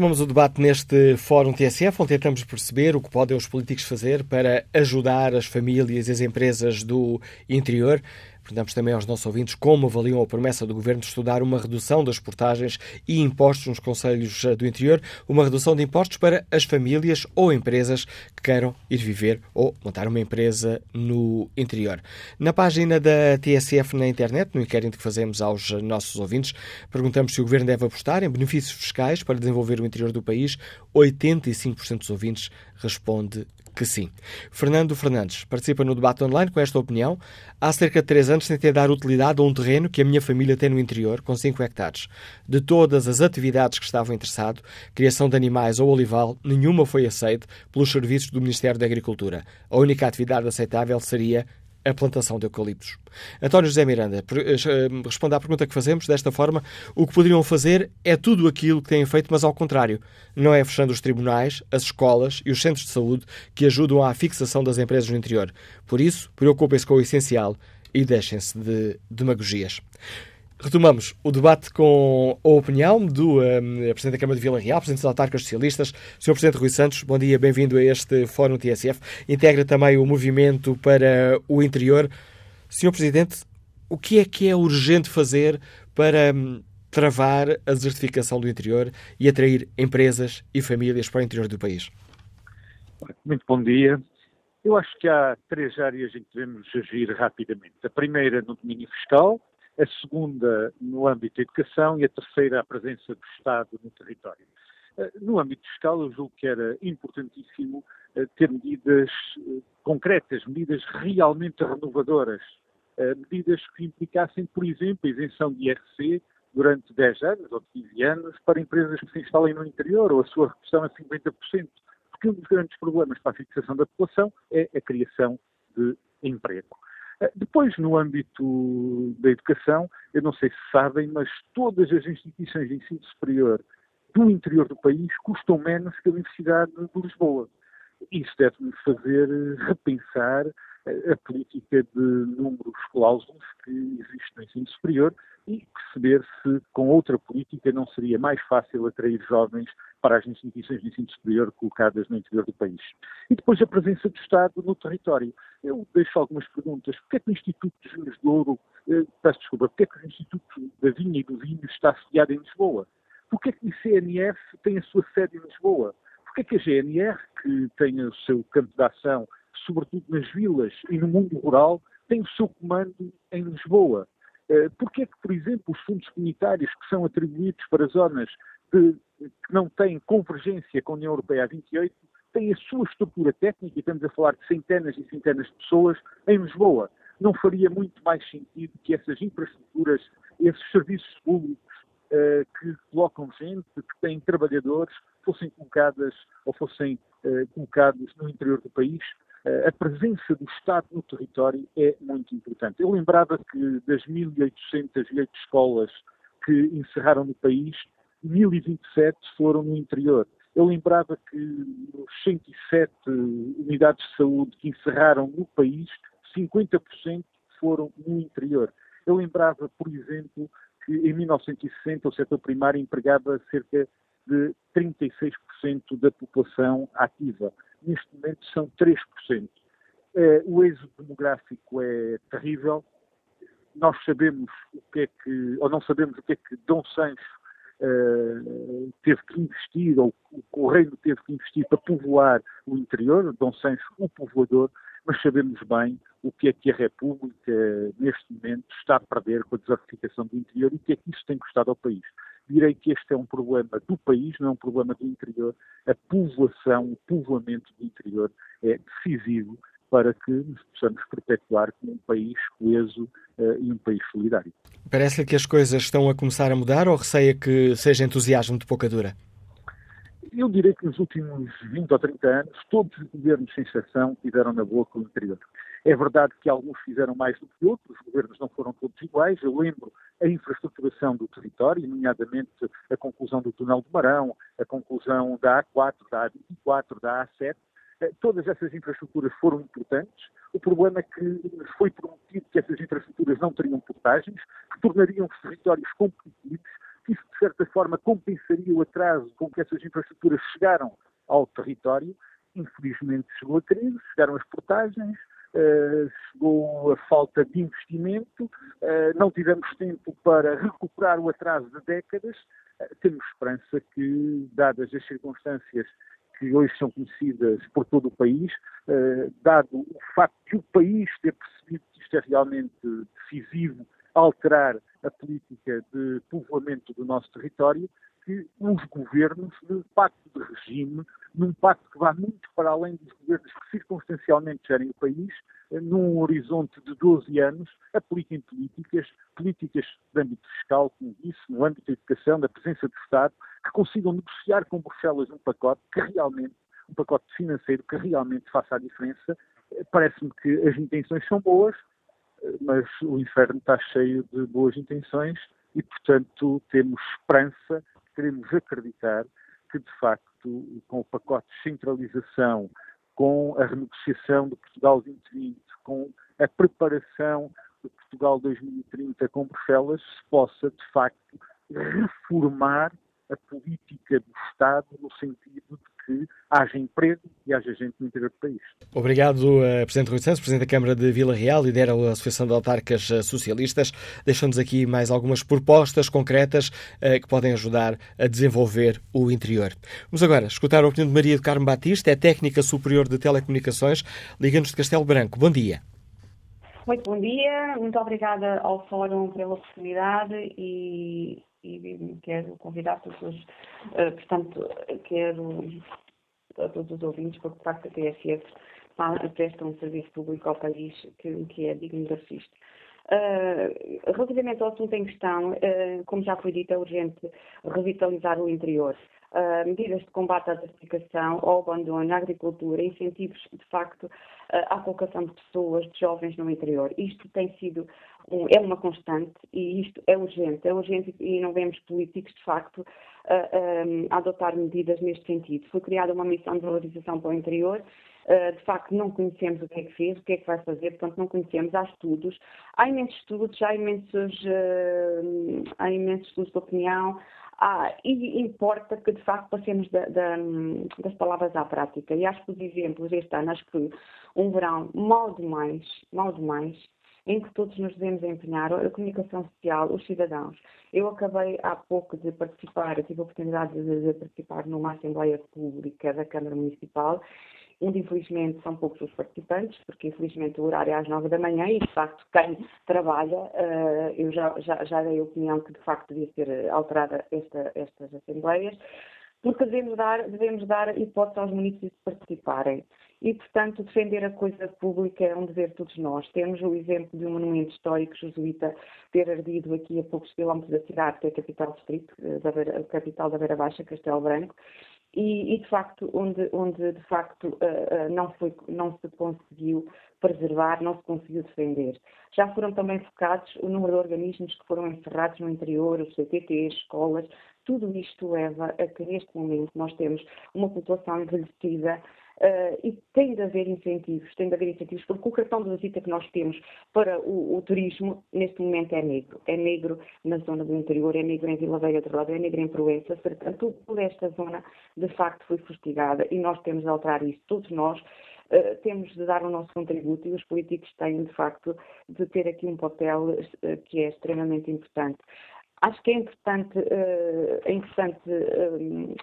Retomamos o debate neste Fórum TSF, onde tentamos perceber o que podem os políticos fazer para ajudar as famílias e as empresas do interior Perguntamos também aos nossos ouvintes como avaliam a promessa do Governo de estudar uma redução das portagens e impostos nos Conselhos do Interior, uma redução de impostos para as famílias ou empresas que queiram ir viver ou montar uma empresa no interior. Na página da TSF na internet, no inquérito que fazemos aos nossos ouvintes, perguntamos se o Governo deve apostar em benefícios fiscais para desenvolver o interior do país. 85% dos ouvintes responde que sim. Fernando Fernandes participa no debate online com esta opinião. Há cerca de três anos tentei dar utilidade a um terreno que a minha família tem no interior, com 5 hectares. De todas as atividades que estavam interessado, criação de animais ou olival, nenhuma foi aceita pelos serviços do Ministério da Agricultura. A única atividade aceitável seria a plantação de eucaliptos. António José Miranda eh, eh, responde à pergunta que fazemos desta forma: o que poderiam fazer é tudo aquilo que têm feito, mas ao contrário. Não é fechando os tribunais, as escolas e os centros de saúde que ajudam à fixação das empresas no interior. Por isso, preocupem-se com o essencial e deixem-se de demagogias. Retomamos o debate com a opinião do um, Presidente da Câmara de Vila Real, Presidente das Autarcas Socialistas, Sr. Presidente Rui Santos. Bom dia, bem-vindo a este Fórum TSF. Integra também o Movimento para o Interior. Sr. Presidente, o que é que é urgente fazer para um, travar a desertificação do interior e atrair empresas e famílias para o interior do país? Muito bom dia. Eu acho que há três áreas em que devemos agir rapidamente. A primeira no domínio fiscal, a segunda no âmbito da educação e a terceira a presença do Estado no território. Eh, no âmbito fiscal, eu julgo que era importantíssimo eh, ter medidas eh, concretas, medidas realmente renovadoras, medidas que implicassem, por exemplo, a isenção de IRC durante 10 anos ou 15 anos para empresas que se instalem no interior ou a sua redução a 50%. Porque um dos grandes problemas para a fixação da população é a criação de emprego. Eh, depois, no âmbito da educação, eu não sei se sabem, mas todas as instituições de ensino superior do interior do país custam menos que a Universidade de Lisboa. Isso deve-nos fazer repensar a política de números cláusulos que existe no ensino superior e perceber se com outra política não seria mais fácil atrair jovens para as instituições de ensino superior colocadas no interior do país. E depois a presença do Estado no território. Eu deixo algumas perguntas. Porquê é que o Instituto de Vinhos de Ouro, eh, peço desculpa, porquê é que o Instituto da Vinha e do Vinho está associado em Lisboa? Porquê é que o ICNF tem a sua sede em Lisboa? Porquê é que a GNR, que tem o seu campo de ação sobretudo nas vilas e no mundo rural, tem o seu comando em Lisboa. Eh, Porquê é que, por exemplo, os fundos comunitários que são atribuídos para zonas de, que não têm convergência com a União Europeia a 28 têm a sua estrutura técnica, e estamos a falar de centenas e centenas de pessoas, em Lisboa? Não faria muito mais sentido que essas infraestruturas, esses serviços públicos que colocam gente, que têm trabalhadores, fossem colocadas ou fossem uh, colocados no interior do país, eh, a presença do Estado no território é muito importante. Eu lembrava que das 1.808 escolas que encerraram no país, 1.027 foram no interior. Eu lembrava que nos 107 unidades de saúde que encerraram no país, 50% foram no interior. Eu lembrava, por exemplo, que em 1960 o setor primário empregava cerca de 36% da população ativa neste momento são 3%. Eh, o êxodo demográfico é terrível. Nós sabemos o que é que, ou não sabemos o que é que Dom Sancho uh, teve que investir, ou o reino teve que investir para povoar o interior, Dom Sancho, o povoador, mas sabemos bem o que é que a República, neste momento, está a perder com a desertificação do interior e o que é que isso tem custado ao país direi que este é um problema do país, não é um problema do interior. A povoação, o povoamento do interior é decisivo para que nos possamos perpetuar como um país coeso uh, e um país solidário. Parece-lhe que as coisas estão a começar a mudar ou receia que seja entusiasmo de pouca dura? Eu direi que nos últimos 20 ou 30 anos, todos os governos, sem exceção, tiveram na boa com o interior. É verdade que alguns fizeram mais do que outros, os governos não foram todos iguais. Eu lembro a infraestruturação do território, nomeadamente a conclusão do túnel do Marão, a conclusão da A4, da A24, da A7. Eh, todas essas infraestruturas foram importantes. O problema é que foi prometido que essas infraestruturas não teriam portagens, que tornariam os territórios competitivos, que isso, de certa forma, compensaria o atraso com que essas infraestruturas chegaram ao território. Infelizmente chegou a crise, chegaram as portagens, Uh, chegou a falta de investimento, uh, não tivemos tempo para recuperar o atraso de décadas. Uh, temos esperança que, dadas as circunstâncias que hoje são conhecidas por todo o país, dado o facto de o país ter percebido que isto é realmente decisivo alterar a política de povoamento do nosso território, que os governos, num pacto de regime, num pacto que vá muito para além dos governos que circunstancialmente gerem o país, num horizonte de 12 anos, apliquem políticas, políticas de âmbito fiscal, como disse, no âmbito da educação, da presença do Estado, que consigam negociar com Bruxelas um pacote que realmente, um pacote financeiro que realmente faça a diferença. Parece-me que as intenções são boas, mas o inferno está cheio de boas intenções e, portanto, temos esperança, queremos acreditar que, de facto, com o pacote de centralização, com a renegociação do Portugal 2020, com a preparação do Portugal 2030 com Bruxelas, se possa, de facto, reformar a política do Estado no sentido de que haja emprego e haja gente no interior do país. Obrigado, uh, Presidente Rui Santos, Presidente da Câmara de Vila Real, lidera a Associação de Autarcas eh, Socialistas. Deixando-nos aqui mais algumas propostas concretas uh, que podem ajudar a desenvolver o interior. Vamos agora escutar a opinião de Maria do Carmo Batista, é técnica superior de telecomunicações, Liga-nos de Castelo Branco. Bom dia. Muito bom dia, muito obrigada ao Fórum pela oportunidade e e quero convidar todos, uh, portanto, quero a todos os ouvintes, porque de facto a TSF presta um serviço público ao país que, que é digno de assistir. Uh, relativamente ao assunto em questão, uh, como já foi dito, é urgente revitalizar o interior. Uh, medidas de combate à desertificação, ao abandono, na agricultura, incentivos, de facto, à colocação de pessoas, de jovens no interior. Isto tem sido, é uma constante e isto é urgente. É urgente e não vemos políticos, de facto, a adotar medidas neste sentido. Foi criada uma missão de valorização para o interior, Uh, de facto não conhecemos o que é que fez, o que é que vai fazer, portanto não conhecemos, há estudos, há imensos estudos, há imensos, uh, há imensos estudos de opinião, há, e importa que de facto passemos da, da, das palavras à prática. E acho que os exemplos este ano, acho que um verão mal demais, mal demais, em que todos nos devemos empenhar, a comunicação social, os cidadãos. Eu acabei há pouco de participar, tive a oportunidade de, de participar numa Assembleia Pública da Câmara Municipal onde infelizmente são poucos os participantes, porque infelizmente o horário é às nove da manhã e de facto quem trabalha, uh, eu já, já, já dei a opinião que de facto devia ser alterada esta, estas assembleias, porque devemos dar, devemos dar hipótese aos municípios de participarem. E, portanto, defender a coisa pública é um dever de todos nós. Temos o exemplo de um monumento histórico jesuíta ter ardido aqui a poucos quilómetros da cidade, que é a capital distrito, eh, da Beira, capital da Beira Baixa, Castelo Branco, e, e, de facto onde, onde de facto uh, uh, não, foi, não se conseguiu preservar, não se conseguiu defender. Já foram também focados o número de organismos que foram encerrados no interior, os CTTs, escolas, tudo isto leva a que neste momento nós temos uma população envelhecida Uh, e tem de haver incentivos, tem de haver incentivos, porque o cartão de visita que nós temos para o, o, turismo, neste momento, é negro. É negro na zona do interior, é negro em Vila Velha de Roda, é negro em Proença, portanto, toda esta zona, de facto, foi fustigada e nós temos de alterar isso, todos nós. Uh, temos de dar o nosso contributo e os políticos têm, de facto, de ter aqui um papel uh, que é extremamente importante. Acho que é importante, é importante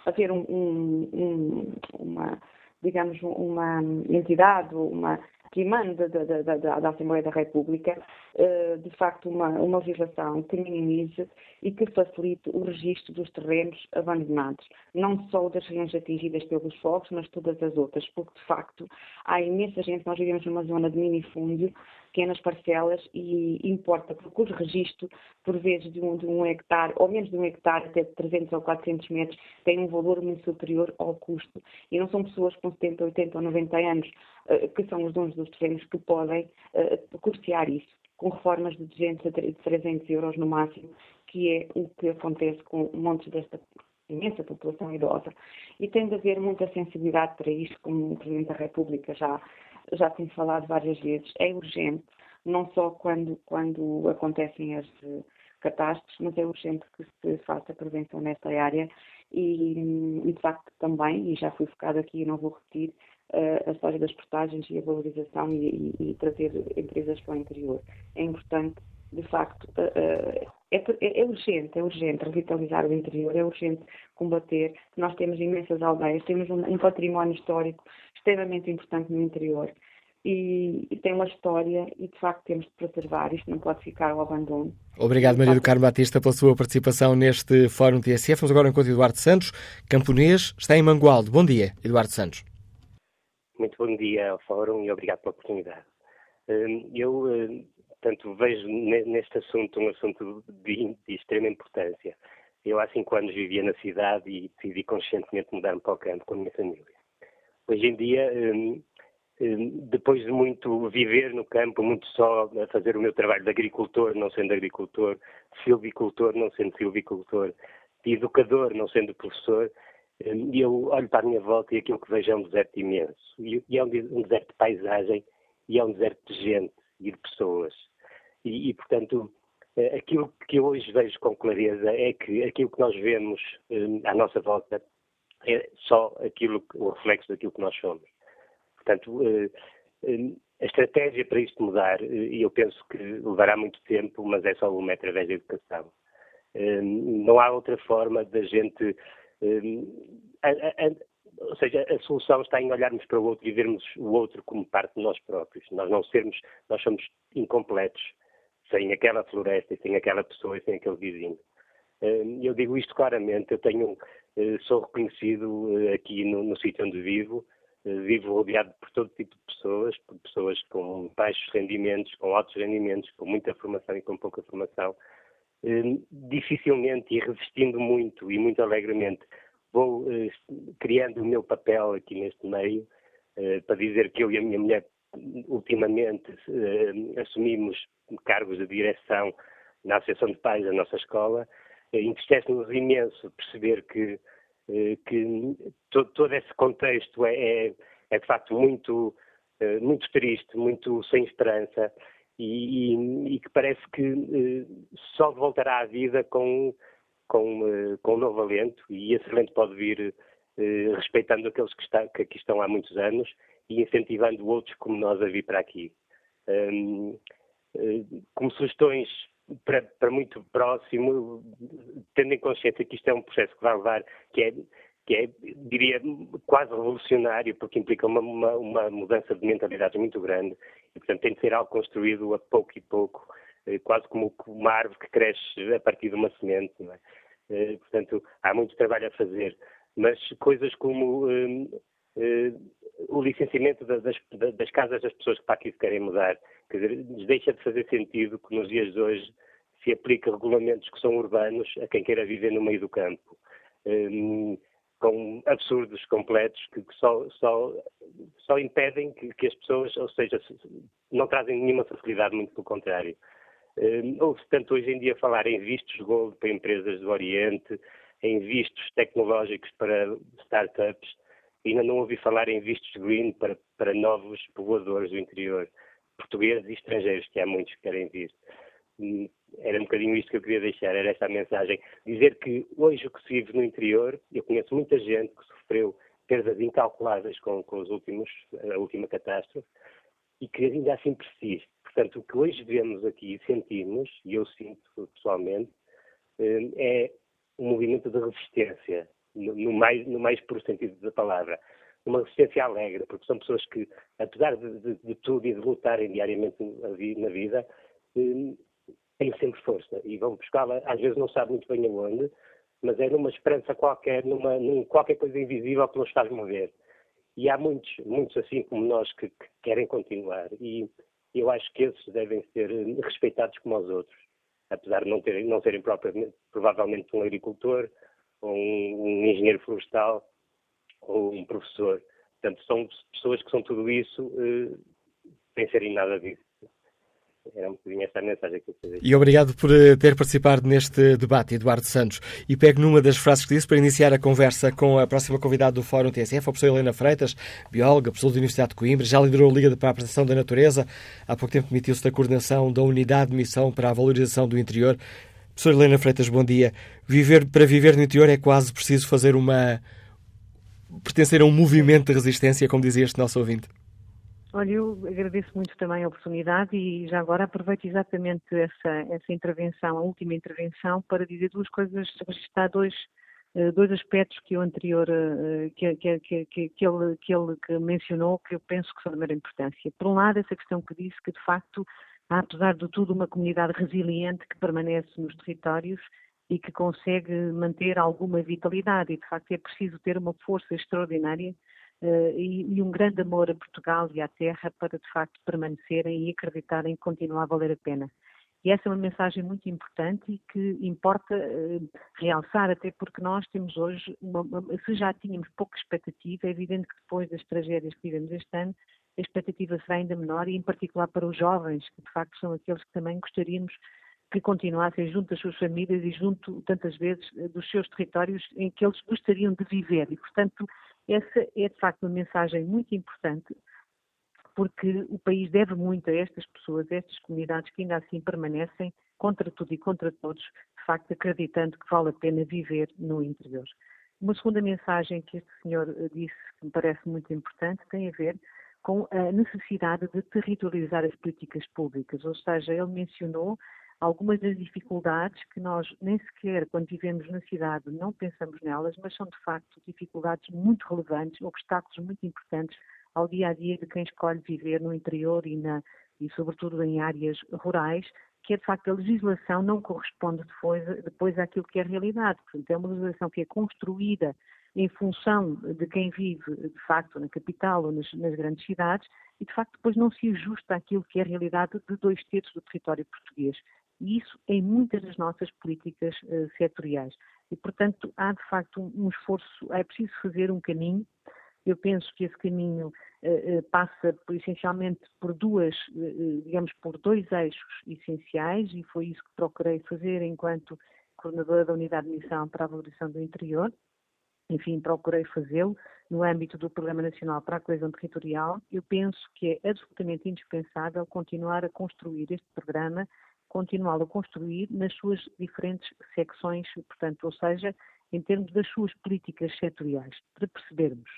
haver um, um, um, uma digamos, uma entidade, uma que emana da, da, da, da, Assembleia da República, eh, de facto, uma, uma legislação que minimize e que facilite o registro dos terrenos abandonados, não só das regiões atingidas pelos fogos, mas todas as outras, porque, de facto, há imensa gente, nós vivemos numa zona de minifúndio, pequenas parcelas e importa, porque o registro, por vezes de um, de um hectare, ou menos de um hectare, até de 300 ou 400 metros, tem um valor muito superior ao custo. E não são pessoas com 70, 80 ou 90 anos, que são os donos dos terrenos, que podem uh, custear isso, com reformas de 200 a 300 euros no máximo, que é o que acontece com montes desta imensa população idosa. E tem de haver muita sensibilidade para isto, como o Presidente da República já já tenho falado várias vezes, é urgente, não só quando, quando acontecem as eh, catástrofes, mas é urgente que se faça prevenção nesta área e, e de facto também, e já fui focado aqui e não vou repetir, a história das portagens e a valorização e, e, e, trazer empresas para o interior. É importante, de facto, uh, é, é, é, urgente, é urgente revitalizar o interior, é urgente combater. Nós temos imensas aldeias, temos um, um património histórico extremamente importante no interior e, e, tem uma história e de facto temos de preservar, isto não pode ficar ao abandono. Obrigado Maria do Carmo Batista pela sua participação neste Fórum TSF. Vamos agora encontro Eduardo Santos, camponês, está em Mangualde. Bom dia, Eduardo Santos. Muito bom dia ao Fórum e obrigado pela oportunidade. Hum, eu, hum, tanto vejo neste assunto um assunto de, de extrema importância. Eu há cinco anos vivia na cidade e decidi conscientemente mudar-me para o campo com a minha família. Hoje em dia, hum, depois de muito viver no campo, muito só a fazer o meu trabalho de agricultor, não sendo agricultor, silvicultor, não sendo silvicultor, educador, não sendo professor, hum, eu olho para a minha volta e aquilo que vejo é um deserto imenso. E é um deserto de paisagem e é um deserto de gente e de pessoas. E, e portanto, eh, aquilo que eu hoje vejo com clareza é que aquilo que nós vemos à nossa volta é só aquilo, o reflexo daquilo que nós somos. Portanto, eh, eh, a estratégia para isto mudar, eh, e eu penso que levará muito tempo, mas é só uma através da educação. Não há outra forma da gente. Ou seja, a solução está em olharmos para o outro e vermos o outro como parte de nós próprios. Nós não sermos, nós somos incompletos sem aquela floresta, sem aquela pessoa e sem aquele vizinho. Eu digo isto claramente, eu tenho, sou reconhecido aqui no, no sítio onde vivo vivo rodeado por todo tipo de pessoas, por pessoas com baixos rendimentos, com altos rendimentos, com muita formação e com pouca formação. Dificilmente e resistindo muito e muito alegremente vou criando o meu papel aqui neste meio para dizer que eu e a minha mulher ultimamente assumimos cargos de direção na Associação de Pais da nossa escola. Entristece-nos imenso perceber que eh, que todo, todo esse contexto é, é, é, de facto muito, eh, muito triste, muito sem esperança e, e, e que parece que eh, só voltará à vida com, com, com um novo alento e esse alento pode vir respeitando aqueles que, está, que, aqui estão há muitos anos e incentivando outros como nós a vir para aqui. Um, como sugestões para, para, muito próximo, tendo em consciência que isto é um processo que vai levar, que é, que é diria, quase revolucionário, porque implica uma, uma, uma mudança de mentalidade muito grande, e portanto tem de ser algo construído a pouco e pouco, eh, quase como uma árvore que cresce a partir de uma semente. É? Eh, portanto, há muito trabalho a fazer, mas coisas como eh, o licenciamento das, das, casas das pessoas que para aqui se querem mudar. Quer dizer, deixa de fazer sentido que nos dias de hoje se aplique regulamentos que são urbanos a quem queira viver no meio do campo. Um, com absurdos completos que, só, só, só impedem que, que, as pessoas, ou seja, não trazem nenhuma facilidade, muito pelo contrário. Um, Ouve-se tanto hoje em dia falar em vistos gold para empresas do Oriente, em vistos tecnológicos para startups, ainda não ouvi falar em vistos green para, para novos povoadores do interior, portugueses e estrangeiros, que há muitos que querem vir. Era um bocadinho isto que eu queria deixar, era esta mensagem. Dizer que hoje o que se vive no interior, eu conheço muita gente que sofreu perdas incalculáveis com, com os últimos, a última catástrofe, e que ainda assim persiste. Portanto, o que hoje vemos aqui e sentimos, e eu sinto pessoalmente, hum, é um movimento de resistência, no mais, no mais puro sentido da palavra. Uma resistência alegre, porque são pessoas que, apesar de, de, de tudo e de lutarem diariamente na vida, hum, têm sempre força e vão buscá-la, às vezes não sabe muito bem aonde, mas é numa esperança qualquer, numa, num qualquer coisa invisível que nos faz mover. E há muitos, muitos assim como nós que, que querem continuar. E eu acho que esses devem ser respeitados como os outros, apesar de não, terem, não serem provavelmente um agricultor, ou um, um engenheiro florestal, ou um professor. Portanto, são pessoas que são tudo isso eh, sem serem nada disso. Era um bocadinho essa a mensagem que eu E obrigado por eh, ter participado neste debate, Eduardo Santos. E pego numa das frases que disse para iniciar a conversa com a próxima convidada do Fórum TSF, a professora Helena Freitas, bióloga, professora da Universidade de Coimbra, já liderou a Liga para a Proteção da Natureza. Há pouco tempo demitiu-se da coordenação da Unidade de Missão para a Valorização do Interior. Professora Helena Freitas, bom dia. Viver, para viver no interior é quase preciso fazer uma. pertencer a um movimento de resistência, como dizia este nosso ouvinte. Olha, eu agradeço muito também a oportunidade e já agora aproveito exatamente essa, essa intervenção, a última intervenção, para dizer duas coisas, registrar dois, eh, dois aspectos que o anterior, eh, que, que, que, que, ele, que ele que mencionou, que eu penso que são de maior importância. Por um lado, essa questão que disse que, de facto, há, apesar de tudo, uma comunidade resiliente que permanece nos territórios e que consegue manter alguma vitalidade. E, de facto, é preciso ter uma força extraordinária e, e, um grande amor a Portugal e à terra para, de facto, permanecerem e acreditarem que continua a valer a pena. E essa é uma mensagem muito importante e que importa uh, realçar, até porque nós temos hoje, uma, uma, se já tínhamos pouca expectativa, é evidente que depois das tragédias que tivemos este ano, a expectativa será ainda menor e, em particular, para os jovens, que de facto são aqueles que também gostaríamos que continuassem junto das suas famílias e junto, tantas vezes, dos seus territórios em que eles gostariam de viver. E, portanto, essa é, de facto, uma mensagem muito importante, porque o país deve muito a estas pessoas, a estas comunidades que ainda assim permanecem, contra tudo e contra todos, de facto, acreditando que vale a pena viver no interior. Uma segunda mensagem que este senhor eh, disse, que me parece muito importante, tem a ver com a necessidade de territorializar as políticas públicas, ou seja, ele mencionou algumas das dificuldades que nós nem sequer, quando vivemos na cidade, não pensamos nelas, mas são de facto dificuldades muito relevantes, obstáculos muito importantes ao dia a dia de quem escolhe viver no interior e, na, e sobretudo em áreas rurais, que é de facto a legislação não corresponde depois, depois àquilo que é a realidade. Portanto, é uma legislação que é construída em função de quem vive, de facto, na capital ou nas, nas, grandes cidades, e de facto depois não se ajusta àquilo que é a realidade de dois terços do território português. E isso em muitas das nossas políticas uh, setoriais. E, portanto, há de facto um, um esforço, é preciso fazer um caminho. Eu penso que esse caminho uh, uh, passa por, essencialmente por duas, digamos, por dois eixos essenciais, e foi isso que procurei fazer enquanto coordenadora da Unidade de Missão para a Valorização do Interior enfim, procurei fazê-lo no âmbito do Programa Nacional para a Coesão Territorial. Eu penso que é absolutamente indispensável continuar a construir este programa, continuá-lo a construir nas suas diferentes secções, portanto, ou seja, em termos das suas políticas setoriais, para percebermos.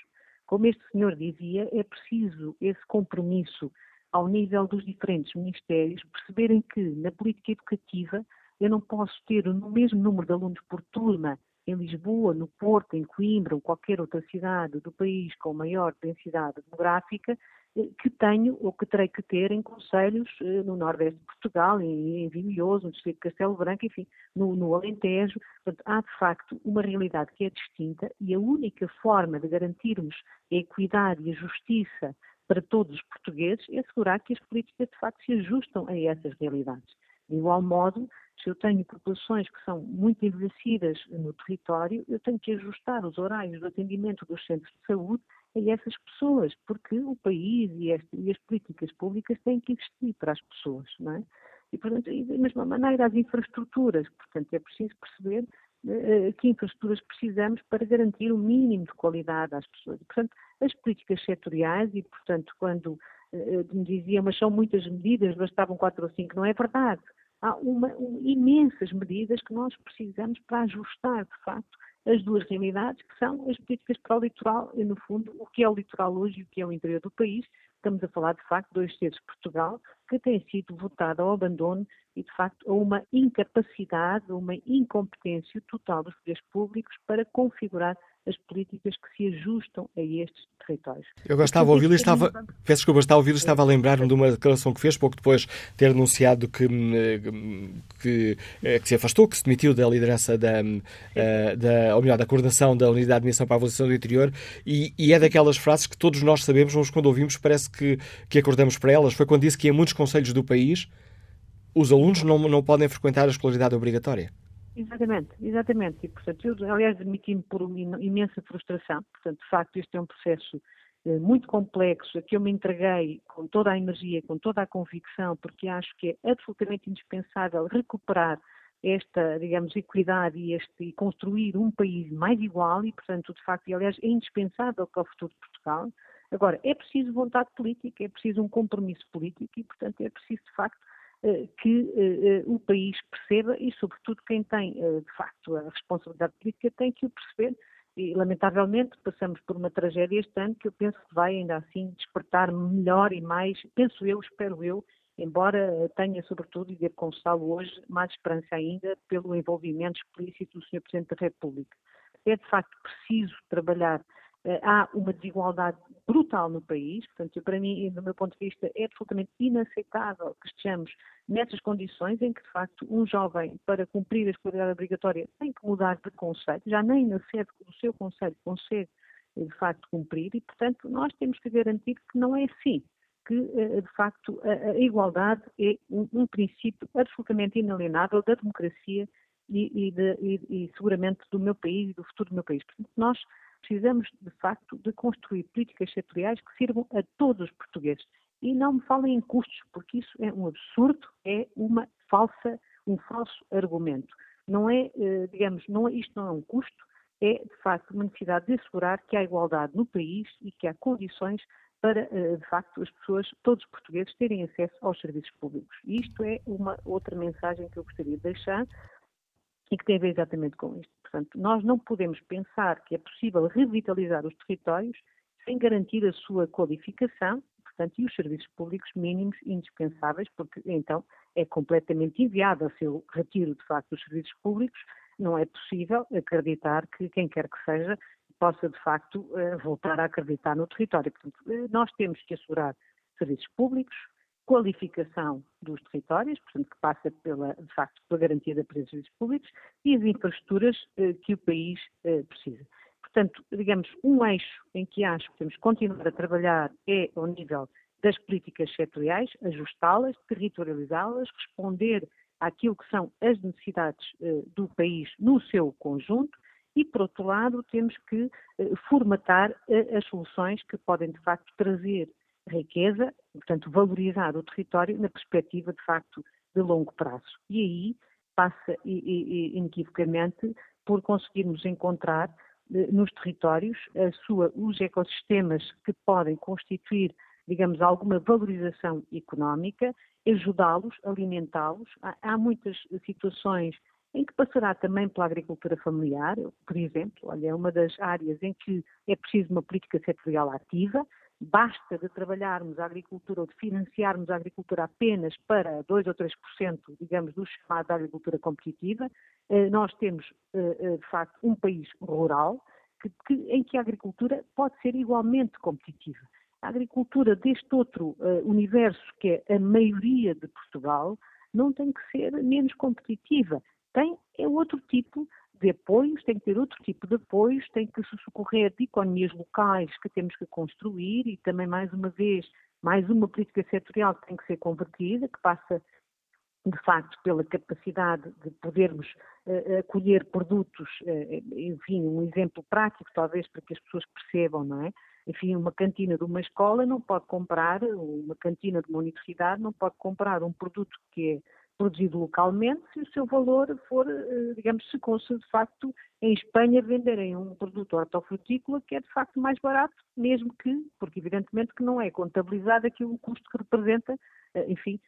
Como este senhor dizia, é preciso esse compromisso ao nível dos diferentes ministérios, perceberem que na política educativa eu não posso ter o mesmo número de alunos por turma em Lisboa, no Porto, em Coimbra ou qualquer outra cidade do país com maior densidade demográfica, que tenho ou que terei que ter em conselhos eh, no Nordeste de Portugal, em Vimioso, no Distrito de Castelo Branco, enfim, no, no Alentejo. Portanto, há de facto uma realidade que é distinta e a única forma de garantirmos a equidade e a justiça para todos os portugueses é assegurar que as políticas de facto se ajustam a essas realidades. De igual modo, se eu tenho populações que são muito envelhecidas no território, eu tenho que ajustar os horários do atendimento dos centros de saúde a essas pessoas, porque o país e, este, e as políticas públicas têm que existir para as pessoas, não é? E, portanto, da mesma maneira, as infraestruturas, portanto, é preciso perceber uh, que infraestruturas precisamos para garantir o mínimo de qualidade às pessoas. portanto, as políticas setoriais e, portanto, quando uh, me diziam, mas são muitas medidas, bastavam quatro ou cinco, não é verdade há uma, um, imensas medidas que nós precisamos para ajustar, de facto, as duas realidades, que são as políticas para o litoral, e, no fundo, o que é o litoral hoje e o que é o interior do país. Estamos a falar, de facto, dois terços de Portugal, que tem sido votado ao abandono e, de facto, a uma incapacidade, a uma incompetência total dos poderes públicos para configurar as políticas que se ajustam a estes territórios. Eu gostava de ouvi-lo e estava, peço desculpa, estava a ouvir estava a lembrar-me de uma declaração que fez pouco depois de ter anunciado que, hum, que, eh, que se afastou, que se demitiu da liderança da, hum, eh, da, ou melhor, da coordenação da Unidade de Missão para a Avaliação do Interior e, e, é daquelas frases que todos nós sabemos, mas quando ouvimos parece que, que acordamos para elas. Foi quando disse que em muitos conselhos do país os alunos não, não podem frequentar a escolaridade obrigatória. Exatamente, exatamente. E, portanto, eu, aliás, admiti-me por uma imensa frustração. Portanto, de facto, este é um processo eh, muito complexo, a que eu me entreguei com toda a energia, com toda a convicção, porque acho que é absolutamente indispensável recuperar esta, digamos, equidade e, este, e construir um país mais igual e, portanto, de facto, e, aliás, é indispensável para o futuro de Portugal. Agora, é preciso vontade política, é preciso um compromisso político e, portanto, é preciso, de facto, que eh, o país perceba e, sobretudo, quem tem, eh, de facto, a responsabilidade política tem que o perceber. E, lamentavelmente, passamos por uma tragédia este ano que eu penso que vai, ainda assim, despertar melhor e mais, penso eu, espero eu, embora tenha, sobretudo, e devo constá-lo hoje, mais esperança ainda pelo envolvimento explícito do Sr. Presidente da República. É, de facto, preciso trabalhar eh, há uma desigualdade brutal no país, portanto, para mim, do meu ponto de vista, é absolutamente inaceitável que estejamos nessas condições em que, de facto, um jovem, para cumprir a escolaridade obrigatória, tem que mudar de conceito, já nem na sede do seu conselho consegue, eh, de facto, cumprir, e, portanto, nós temos que garantir que não é assim, que, eh, de facto, a, igualdade é um, um princípio absolutamente inalienável da democracia e, e, de, e, e, seguramente do meu país e do futuro do meu país. Portanto, nós precisamos, de facto, de construir políticas setoriais que sirvam a todos os portugueses. E não me falem em custos, porque isso é um absurdo, é uma falsa, um falso argumento. Não é, eh, digamos, não é, isto não é um custo, é, de facto, uma necessidade de assegurar que há igualdade no país e que há condições para, eh, de facto, as pessoas, todos os portugueses, terem acesso aos serviços públicos. E isto é uma outra mensagem que eu gostaria de deixar e que tem a ver exatamente com isto. Portanto, nós não podemos pensar que é possível revitalizar os territórios sem garantir a sua qualificação, portanto, e os serviços públicos mínimos indispensáveis, porque então é completamente inviável se eu retiro de facto os serviços públicos, não é possível acreditar que quem quer que seja possa de facto eh, voltar a acreditar no território. Portanto, eh, nós temos que assegurar serviços públicos, qualificação dos territórios, portanto, que passa pela, de facto, pela garantia da presença dos públicos e as infraestruturas eh, que o país eh, precisa. Portanto, digamos, um eixo em que acho que temos que continuar a trabalhar é ao nível das políticas setoriais, ajustá-las, territorializá-las, responder àquilo que são as necessidades eh, do país no seu conjunto e, por outro lado, temos que eh, formatar eh, as soluções que podem, de facto, trazer riqueza, portanto, valorizar o território na perspectiva, de facto, de longo prazo. E aí passa inequivocamente por conseguirmos encontrar nos territórios sua, os ecossistemas que podem constituir digamos, alguma valorização económica, ajudá-los, alimentá-los. Há, há, muitas situações em que passará também pela agricultura familiar, por exemplo, olha, é uma das áreas em que é preciso uma política setorial ativa, basta de trabalharmos a agricultura ou de financiarmos a agricultura apenas para 2 ou 3%, digamos, do chamado agricultura competitiva. Eh, nós temos, eh, eh, de facto, um país rural que, que, em que a agricultura pode ser igualmente competitiva. A agricultura deste outro universo, que é a maioria de Portugal, não tem que ser menos competitiva. Tem é outro tipo de apoios, tem que ter outro tipo de apoios, tem que se socorrer de economias locais que temos que construir e também, mais uma vez, mais uma política setorial que tem que ser convertida, que passa de facto, pela capacidade de podermos uh, acolher produtos, uh, enfim, um exemplo prático, talvez, para que as pessoas percebam, não é? Enfim, uma cantina de uma escola não pode comprar, uma cantina de uma universidade não pode comprar um produto que é produzido localmente se o seu valor for, eh, digamos, se fosse de facto em Espanha venderem um produto hortofrutícola que é de facto mais barato, mesmo que, porque evidentemente que não é contabilizado aqui o custo que representa, eh, enfim,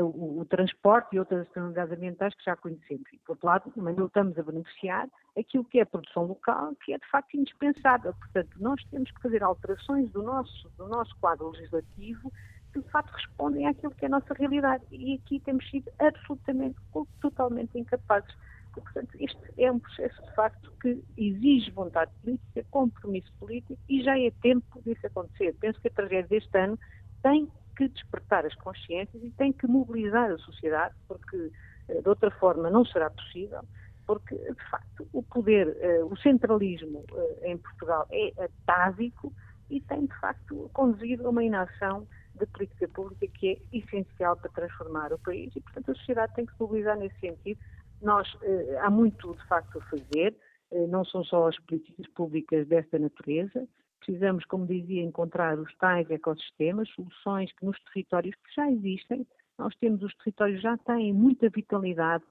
o, transporte e outras externalidades ambientais que já conhecemos. E, por outro lado, também não estamos a beneficiar aquilo que é a produção local, que é de facto indispensável. Portanto, nós temos que fazer alterações do nosso, do nosso quadro legislativo que de facto respondem àquilo que é a nossa realidade. E aqui temos sido absolutamente, totalmente incapazes. E, portanto, este é um processo de facto que exige vontade política, compromisso político e já é tempo disso acontecer. Penso que a tragédia deste ano tem que despertar as consciências e tem que mobilizar a sociedade, porque eh, de outra forma não será possível, porque de facto o poder, eh, o centralismo eh, em Portugal é atávico e tem de facto conduzido a uma inação de política pública que é essencial para transformar o país e, portanto, a sociedade tem que se mobilizar nesse sentido. Nós, há muito, de facto, a fazer, não são só as políticas públicas desta natureza, Precisamos, como dizia, encontrar os tais ecossistemas, soluções que nos territórios que já existem, nós temos, os territórios já têm muita vitalidade,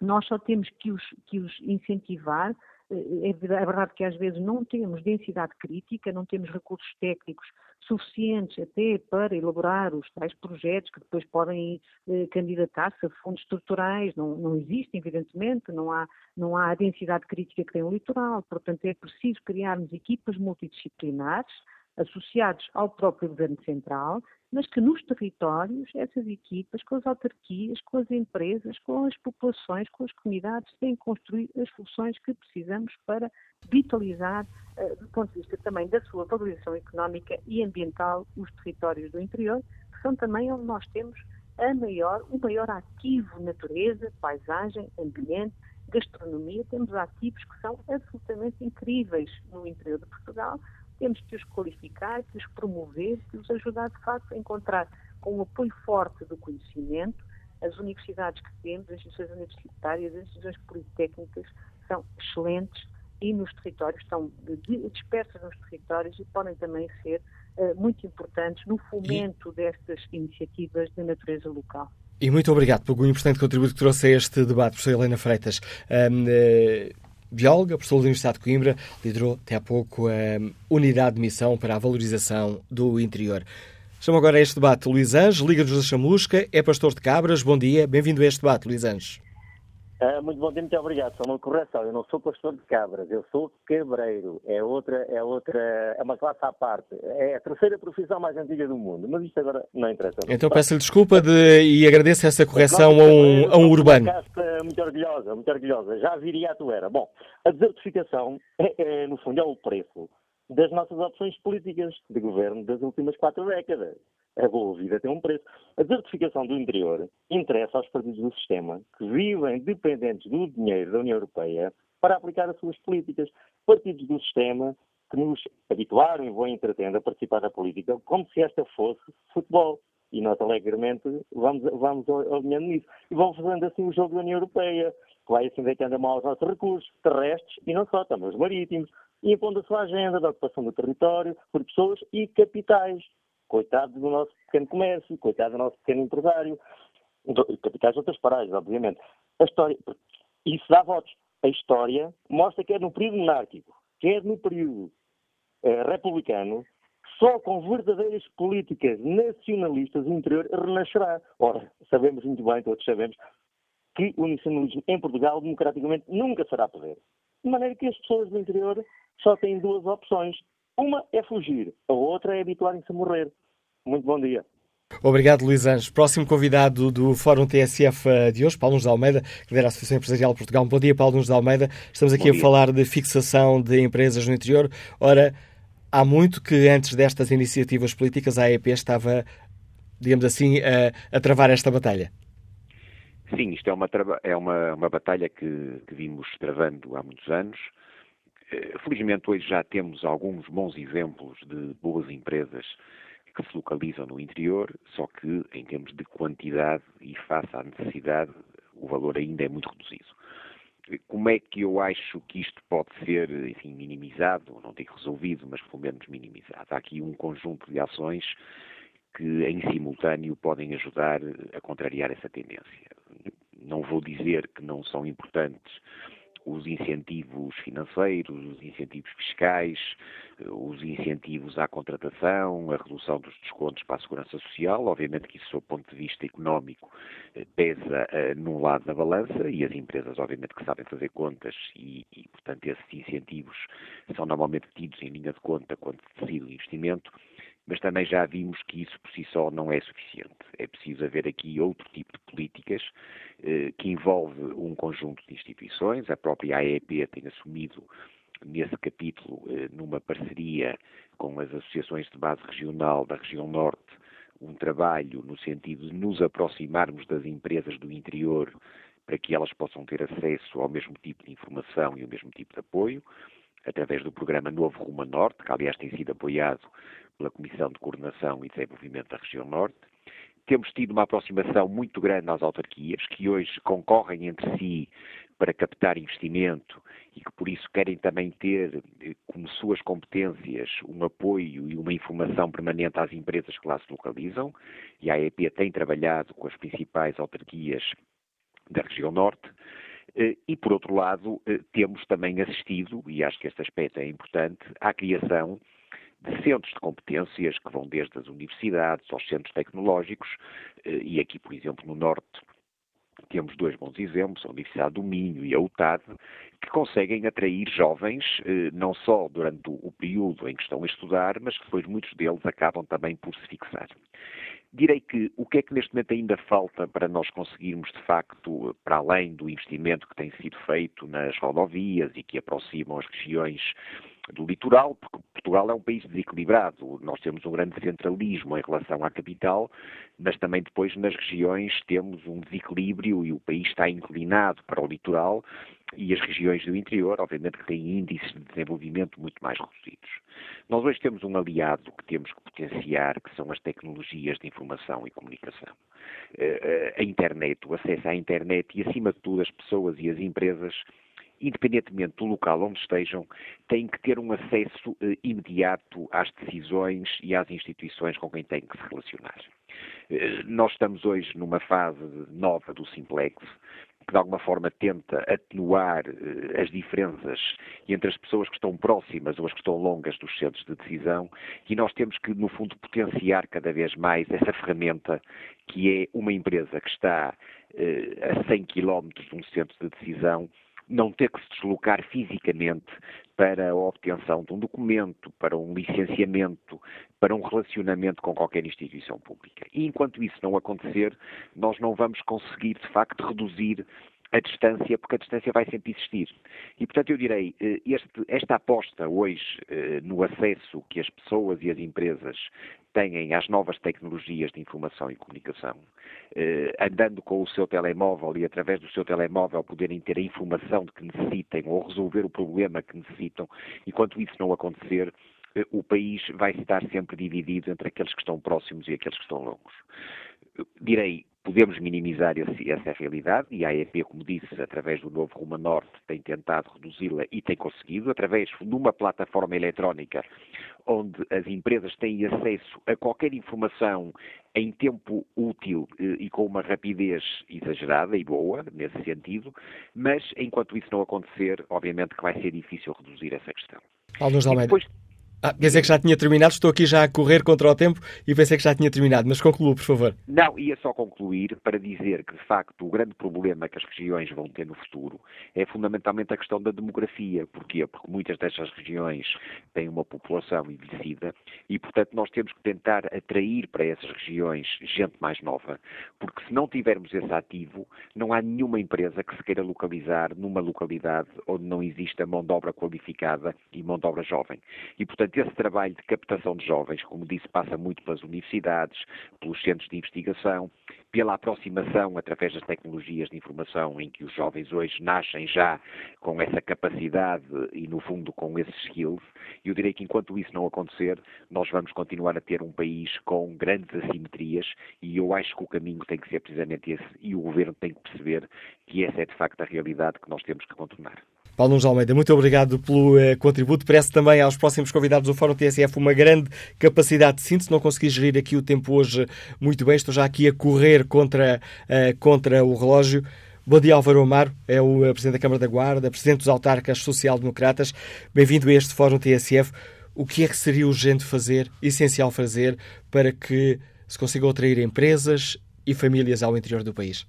nós só temos que os, que os incentivar, é, é verdade que às vezes não temos densidade crítica, não temos recursos técnicos suficientes até para elaborar os tais projetos que depois podem eh, candidatar-se a fundos estruturais, não, não existem, evidentemente, não há, não há a densidade crítica que tem o litoral, portanto é preciso criarmos equipas multidisciplinares associados ao próprio Governo Central, mas que nos territórios, essas equipas, com as autarquias, com as empresas, com as populações, com as comunidades, têm construir as soluções que precisamos para vitalizar, uh, do ponto de vista também da sua valorização económica e ambiental, os territórios do interior, que são também onde nós temos a maior, o maior ativo natureza, paisagem, ambiente, gastronomia. Temos ativos que são absolutamente incríveis no interior de Portugal, temos que os qualificar, que os promover, que os ajudar de facto a encontrar com o apoio forte do conhecimento as universidades que temos, as instituições universitárias, as instituições politécnicas são excelentes e nos territórios, estão dispersas nos territórios e podem também ser uh, muito importantes no fomento destas iniciativas de natureza local. E muito obrigado pelo importante contributo que trouxe a este debate, professora Helena Freitas. Um, uh bióloga, professora da Universidade de Coimbra, liderou até há pouco a unidade de missão para a valorização do interior. Chamo agora a este debate Luís Anjos, Liga-nos da Chamusca, é pastor de Cabras. Bom dia, bem-vindo a este debate, Luís Anjos. Uh, muito bom dia, muito obrigado. Só uma correção, eu não sou pastor de cabras, eu sou cabreiro. É outra, é outra, é uma classe à parte. É a terceira profissão mais antiga do mundo, mas isto agora não interessa. Então peço-lhe desculpa de, e agradeço essa correção a um, a um urbano. Uma muito orgulhosa, muito orgulhosa. Já viria a tu era. Bom, a desertificação, é, é, no fundo, é o preço das nossas opções políticas de governo das últimas quatro décadas a boa vida tem um preço. A desertificação do interior interessa aos partidos do sistema que vivem dependentes do dinheiro da União Europeia para aplicar as suas políticas. partidos do sistema que nos habituaram e vão entretendo a participar da política como se esta fosse futebol. E nós alegremente vamos, vamos alinhando nisso. E vamos fazendo assim o jogo da União Europeia, que vai assim deitando mal os nossos recursos terrestres e não só, também os marítimos, e impondo a sua agenda da ocupação do território por pessoas e capitais. Coitado do nosso pequeno comércio, coitado do nosso pequeno empresário, capitais de outras paragens, obviamente. A história, isso dá votos. A história mostra que é no período monárquico, que é no período eh, republicano, só com verdadeiras políticas nacionalistas o interior renascerá. Ora, sabemos muito bem, todos sabemos, que o nacionalismo em Portugal, democraticamente, nunca será poder. De maneira que as pessoas do interior só têm duas opções. Uma é fugir, a outra é habituarem-se a morrer. Muito bom dia. Obrigado, Luís Anjos. Próximo convidado do Fórum TSF eh, de hoje, Paulo Nunes de Almeida, que lidera a Associação Empresarial de Portugal. Bom dia, Paulo Nunes de Almeida. Estamos aqui a falar de fixação de empresas no interior. Ora, há muito que antes destas iniciativas políticas a AEP estava, digamos assim, a, a travar esta batalha. Sim, isto é uma, é uma, uma batalha que, que vimos travando há muitos anos. Eh, felizmente hoje já temos alguns bons exemplos de boas empresas que se localizam no interior, só que em termos de quantidade e face à necessidade, o valor ainda é muito reduzido. Como é que eu acho que isto pode ser, enfim, minimizado, não digo resolvido, mas pelo menos minimizado? Há aqui um conjunto de ações que em simultâneo podem ajudar a contrariar essa tendência. Não vou dizer que não são importantes os incentivos financeiros, os incentivos fiscais, os incentivos à contratação, a redução dos descontos para a segurança social. Obviamente que isso, do ponto de vista económico, eh, pesa uh, num lado da balança e as empresas, obviamente, que sabem fazer contas e, e, portanto, esses incentivos são normalmente tidos em linha de conta quando se decide o investimento mas também já vimos que isso por si só não é suficiente. É preciso haver aqui outro tipo de políticas eh, que envolve um conjunto de instituições. A própria AEP tem assumido nesse capítulo, eh, numa parceria com as associações de base regional da região norte, um trabalho no sentido de nos aproximarmos das empresas do interior para que elas possam ter acesso ao mesmo tipo de informação e ao mesmo tipo de apoio, através do programa Novo Ruma Norte, que aliás tem sido apoiado pela Comissão de Coordenação e Desenvolvimento da Região Norte. Temos tido uma aproximação muito grande às autarquias, que hoje concorrem entre si para captar investimento e que por isso querem também ter eh, como suas competências um apoio e uma informação permanente às empresas que lá se localizam. E a AEP tem trabalhado com as principais autarquias da região norte. Eh, e, por outro lado, eh, temos também assistido, e acho que este aspecto é importante, à criação de centros de competências que vão desde as universidades aos centros tecnológicos, eh, e aqui, por exemplo, no Norte, temos dois bons exemplos, a Universidade do Minho e a UTAD, que conseguem atrair jovens, não só durante o período em que estão a estudar, mas que depois muitos deles acabam também por se fixar. Direi que o que é que neste momento ainda falta para nós conseguirmos, de facto, para além do investimento que tem sido feito nas rodovias e que aproximam as regiões do litoral, porque Portugal é um país desequilibrado. Nós temos um grande centralismo em relação à capital, mas também depois nas regiões temos um desequilíbrio e o país está inclinado para o litoral e as regiões do interior, obviamente, que têm índices de desenvolvimento muito mais reduzidos. Nós hoje temos um aliado que temos que potenciar, que são as tecnologias de informação e comunicação. Eh, eh, a internet, o acesso à internet e, acima de tudo, as pessoas e as empresas independentemente do local onde estejam, têm que ter um acesso eh, imediato às decisões e às instituições com quem têm que se relacionar. Nós estamos hoje numa fase nova do Simplex, que de alguma forma tenta atenuar eh, as diferenças entre as pessoas que estão próximas ou as que estão longas dos centros de decisão e nós temos que, no fundo, potenciar cada vez mais essa ferramenta que é uma empresa que está a 100 km de um centro de decisão não ter que se deslocar fisicamente para a obtenção de um documento, para um licenciamento, para um relacionamento com qualquer instituição pública. E enquanto isso não acontecer, nós não vamos conseguir, de facto, reduzir a distância, porque a distância vai sempre existir. E, portanto, eu direi, eh, este, esta aposta hoje eh, no acesso que as pessoas e as empresas têm às novas tecnologias de informação e comunicação, eh, andando com o seu telemóvel e através do seu telemóvel poderem ter a informação de que necessitem ou resolver o problema que necessitam, enquanto isso não acontecer, eh, o país vai estar sempre dividido entre aqueles que estão próximos e aqueles que estão longos. Direi, podemos minimizar esse, essa realidade e a AEP, como disse, através do novo Ruma Norte, tem tentado reduzi-la e tem conseguido, através de uma plataforma eletrónica onde as empresas têm acesso a qualquer informação em tempo útil eh, e com uma rapidez exagerada e boa, nesse sentido, mas enquanto isso não acontecer, obviamente que vai ser difícil reduzir essa questão. Paulo Almeida. Ah, pensei que já tinha terminado, estou aqui já a correr contra o tempo e pensei que já tinha terminado, mas conclua, por favor. Não, ia só concluir para dizer que, de facto, o grande problema que as regiões vão ter no futuro é fundamentalmente a questão da demografia. Porquê? Porque muitas destas regiões têm uma população envelhecida e, portanto, nós temos que tentar atrair para essas regiões gente mais nova, porque se não tivermos esse ativo, não há nenhuma empresa que se queira localizar numa localidade onde não exista mão de obra qualificada e mão de obra jovem. E, portanto, Portanto, esse trabalho de captação de jovens, como disse, passa muito pelas universidades, pelos centros de investigação, pela aproximação através das tecnologias de informação, em que os jovens hoje nascem já com essa capacidade e, no fundo, com esses skills. E eu direi que enquanto isso não acontecer, nós vamos continuar a ter um país com grandes assimetrias e eu acho que o caminho tem que ser precisamente esse e o governo tem que perceber que essa é de facto a realidade que nós temos que contornar. Paulo Nunes Almeida, muito obrigado pelo uh, contributo. Parece também aos próximos convidados do Fórum TSF uma grande capacidade de síntese. Não consegui gerir aqui o tempo hoje muito bem. Estou já aqui a correr contra, uh, contra o relógio. Bom dia, Álvaro Amaro, é o uh, Presidente da Câmara da Guarda, Presidente dos Autarcas Social-Democratas. Bem-vindo a este Fórum TSF. O que é que seria urgente fazer, essencial fazer, para que se consigam atrair empresas e famílias ao interior do país?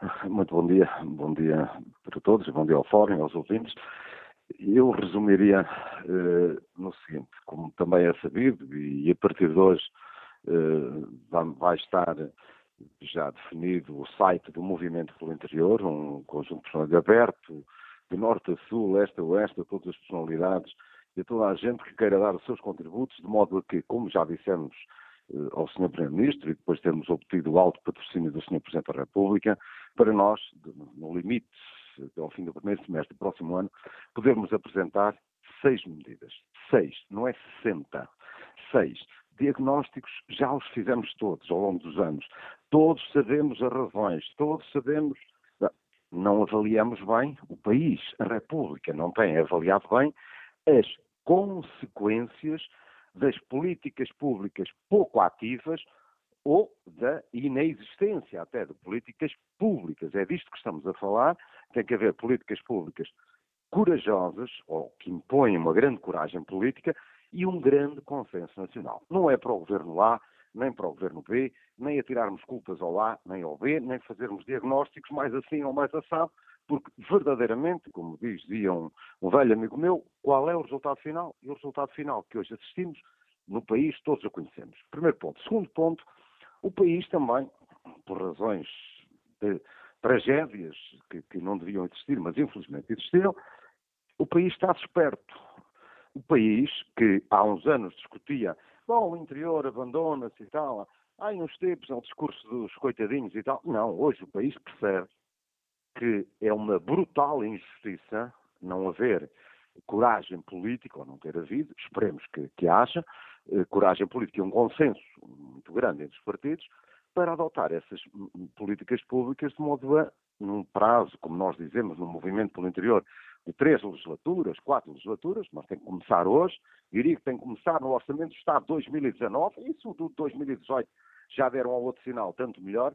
Muito bom dia, bom dia para todos, bom dia ao Fórum, aos ouvintes. Eu resumiria eh, no seguinte, como também é sabido, e a partir de hoje eh, vai estar já definido o site do Movimento pelo Interior, um conjunto de personalidades aberto, de norte a sul, leste a oeste, a todas as personalidades e a toda a gente que queira dar os seus contributos, de modo a que, como já dissemos ao Sr. Primeiro-Ministro e depois termos obtido o alto patrocínio do Sr. Presidente da República, para nós, no limite, ao fim do primeiro semestre do próximo ano, podermos apresentar seis medidas. Seis, não é sessenta. Seis. Diagnósticos já os fizemos todos ao longo dos anos. Todos sabemos as razões, todos sabemos. Não avaliamos bem o país, a República não tem avaliado bem as consequências das políticas públicas pouco ativas ou da inexistência até de políticas públicas. É disto que estamos a falar. Tem que haver políticas públicas corajosas, ou que impõem uma grande coragem política e um grande consenso nacional. Não é para o governo A, nem para o governo B, nem a tirarmos culpas ao A, nem ao B, nem fazermos diagnósticos mais assim ou mais assado, porque verdadeiramente, como dizia um, um velho amigo meu, qual é o resultado final? E o resultado final que hoje assistimos no país, todos o conhecemos. Primeiro ponto. Segundo ponto, o país também, por razões de tragédias que, que não deviam existir, mas infelizmente existiram, o país está desperto. O país que há uns anos discutia, bom, o interior abandona-se e tal, há uns tempos é o discurso dos coitadinhos e tal. Não, hoje o país percebe que é uma brutal injustiça não haver coragem política, ou não ter havido, esperemos que, que haja, eh, coragem política e um consenso muito grande entre os partidos, para adotar essas políticas públicas de modo a, num prazo, como nós dizemos, no movimento pelo interior, de três legislaturas, quatro legislaturas, mas tem que começar hoje, diria que tem que começar no Orçamento do Estado de 2019, e sobretudo 2018 já deram ao outro sinal, tanto melhor,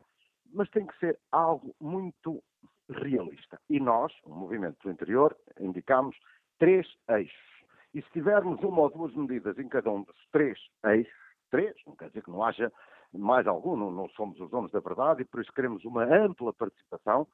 mas tem que ser algo muito realista. E nós, o Movimento do Interior, indicamos três eixos. E se tivermos uma ou duas medidas em cada um dos três eixos, três, não quer dizer que não haja mais algum, não, não somos os donos da verdade e por isso queremos uma ampla participação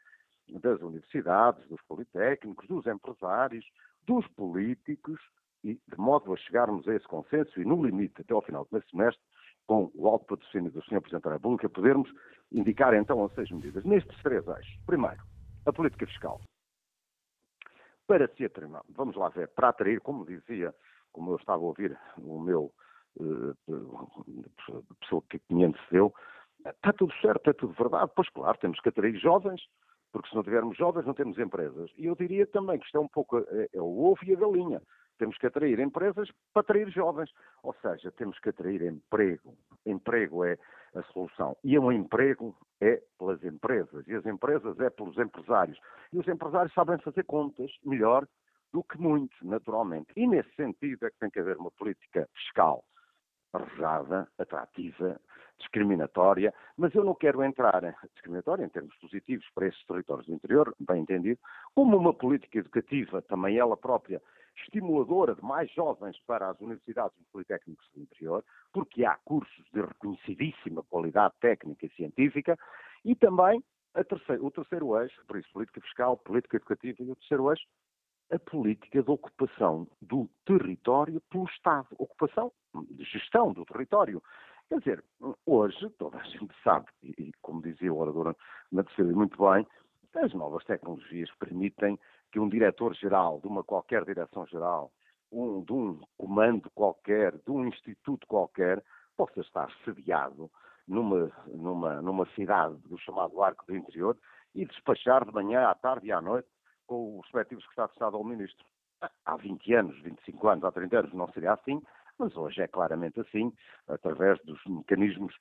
das universidades, dos politécnicos, dos empresários, dos políticos, e de modo a chegarmos a esse consenso e, no limite, até ao final do semestre, com o alto patrocínio do Sr. Presidente da República, podermos indicar então as seis medidas. Nestes três eixos. Primeiro, a política fiscal. Para se atrair, vamos lá ver, para atrair, como dizia, como eu estava a ouvir o meu a pessoa que me antecedeu, está tudo certo, é tudo verdade. Pois claro, temos que atrair jovens, porque se não tivermos jovens não temos empresas. E eu diria também que isto é um pouco é, é o ovo e a galinha. Temos que atrair empresas para atrair jovens. Ou seja, temos que atrair emprego. Emprego é a solução. E um emprego é pelas empresas. E as empresas é pelos empresários. E os empresários sabem fazer contas melhor do que muitos, naturalmente. E nesse sentido é que tem que haver uma política fiscal arrojada, atrativa, discriminatória, mas eu não quero entrar discriminatória em termos positivos para esses territórios do interior, bem entendido, como uma política educativa, também ela própria, estimuladora de mais jovens para as universidades e politécnicos do interior, porque há cursos de reconhecidíssima qualidade técnica e científica, e também o terceiro eixo, por isso política fiscal, política educativa, e o terceiro eixo, a política de ocupação do território pelo Estado. Ocupação, de gestão do território. Quer dizer, hoje toda a gente sabe, e como dizia o orador terceira muito bem, as novas tecnologias permitem que um diretor-geral de uma qualquer direção-geral, um, de um comando qualquer, de um instituto qualquer, possa estar sediado numa, numa, numa cidade do chamado Arco do Interior e despachar de manhã à tarde e à noite com o respectivo secretário de Estado ou ministro. Há 20 anos, 25 anos, há 30 anos não seria assim, mas hoje é claramente assim, através dos mecanismos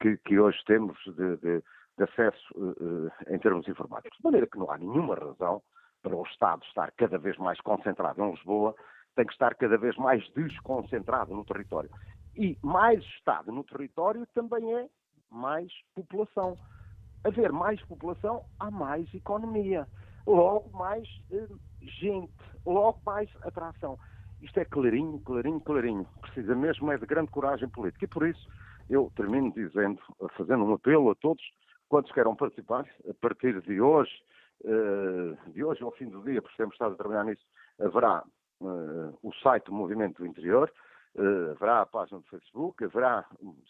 que, que hoje temos de, de, de acesso uh, em termos informáticos. De maneira que não há nenhuma razão para o Estado estar cada vez mais concentrado em Lisboa, tem que estar cada vez mais desconcentrado no território. E mais Estado no território também é mais população. Haver mais população, há mais economia logo mais eh, gente, logo mais atração. Isto é clarinho, clarinho, clarinho. Precisa mesmo é de grande coragem política. E por isso eu termino dizendo, fazendo um apelo a todos quantos queiram participar, a partir de hoje, de hoje ao fim do dia, porque temos estado a trabalhar nisso, haverá eh, o site do Movimento do Interior, haverá a página do Facebook, haverá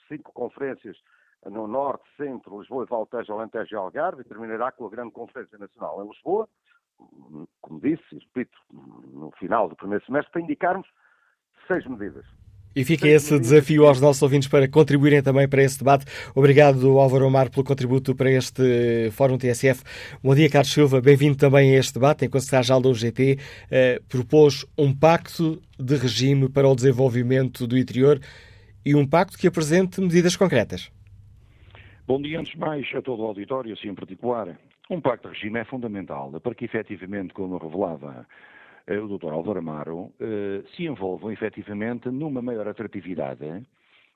cinco conferências no Norte, Centro, Lisboa, Valtejo, Alentejo e Algarve, e terminará com a grande Conferência Nacional em Lisboa, como disse, repito, no final do primeiro semestre, para indicarmos seis medidas. E fica esse desafio aos nossos ouvintes para contribuírem também para esse debate. Obrigado, Álvaro Omar, pelo contributo para este Fórum TSF. Bom dia, Carlos Silva. Bem-vindo também a este debate. Enquanto secretário-geral da UGT, eh, propôs um pacto de regime para o desenvolvimento do interior e um pacto que apresente medidas concretas. Bom dia, antes de mais, a todo o auditório, assim em particular. Um pacto de regime é fundamental para que, efetivamente, como revelava o Dr. Álvaro Amaro, eh, se envolvam, efetivamente, numa maior atratividade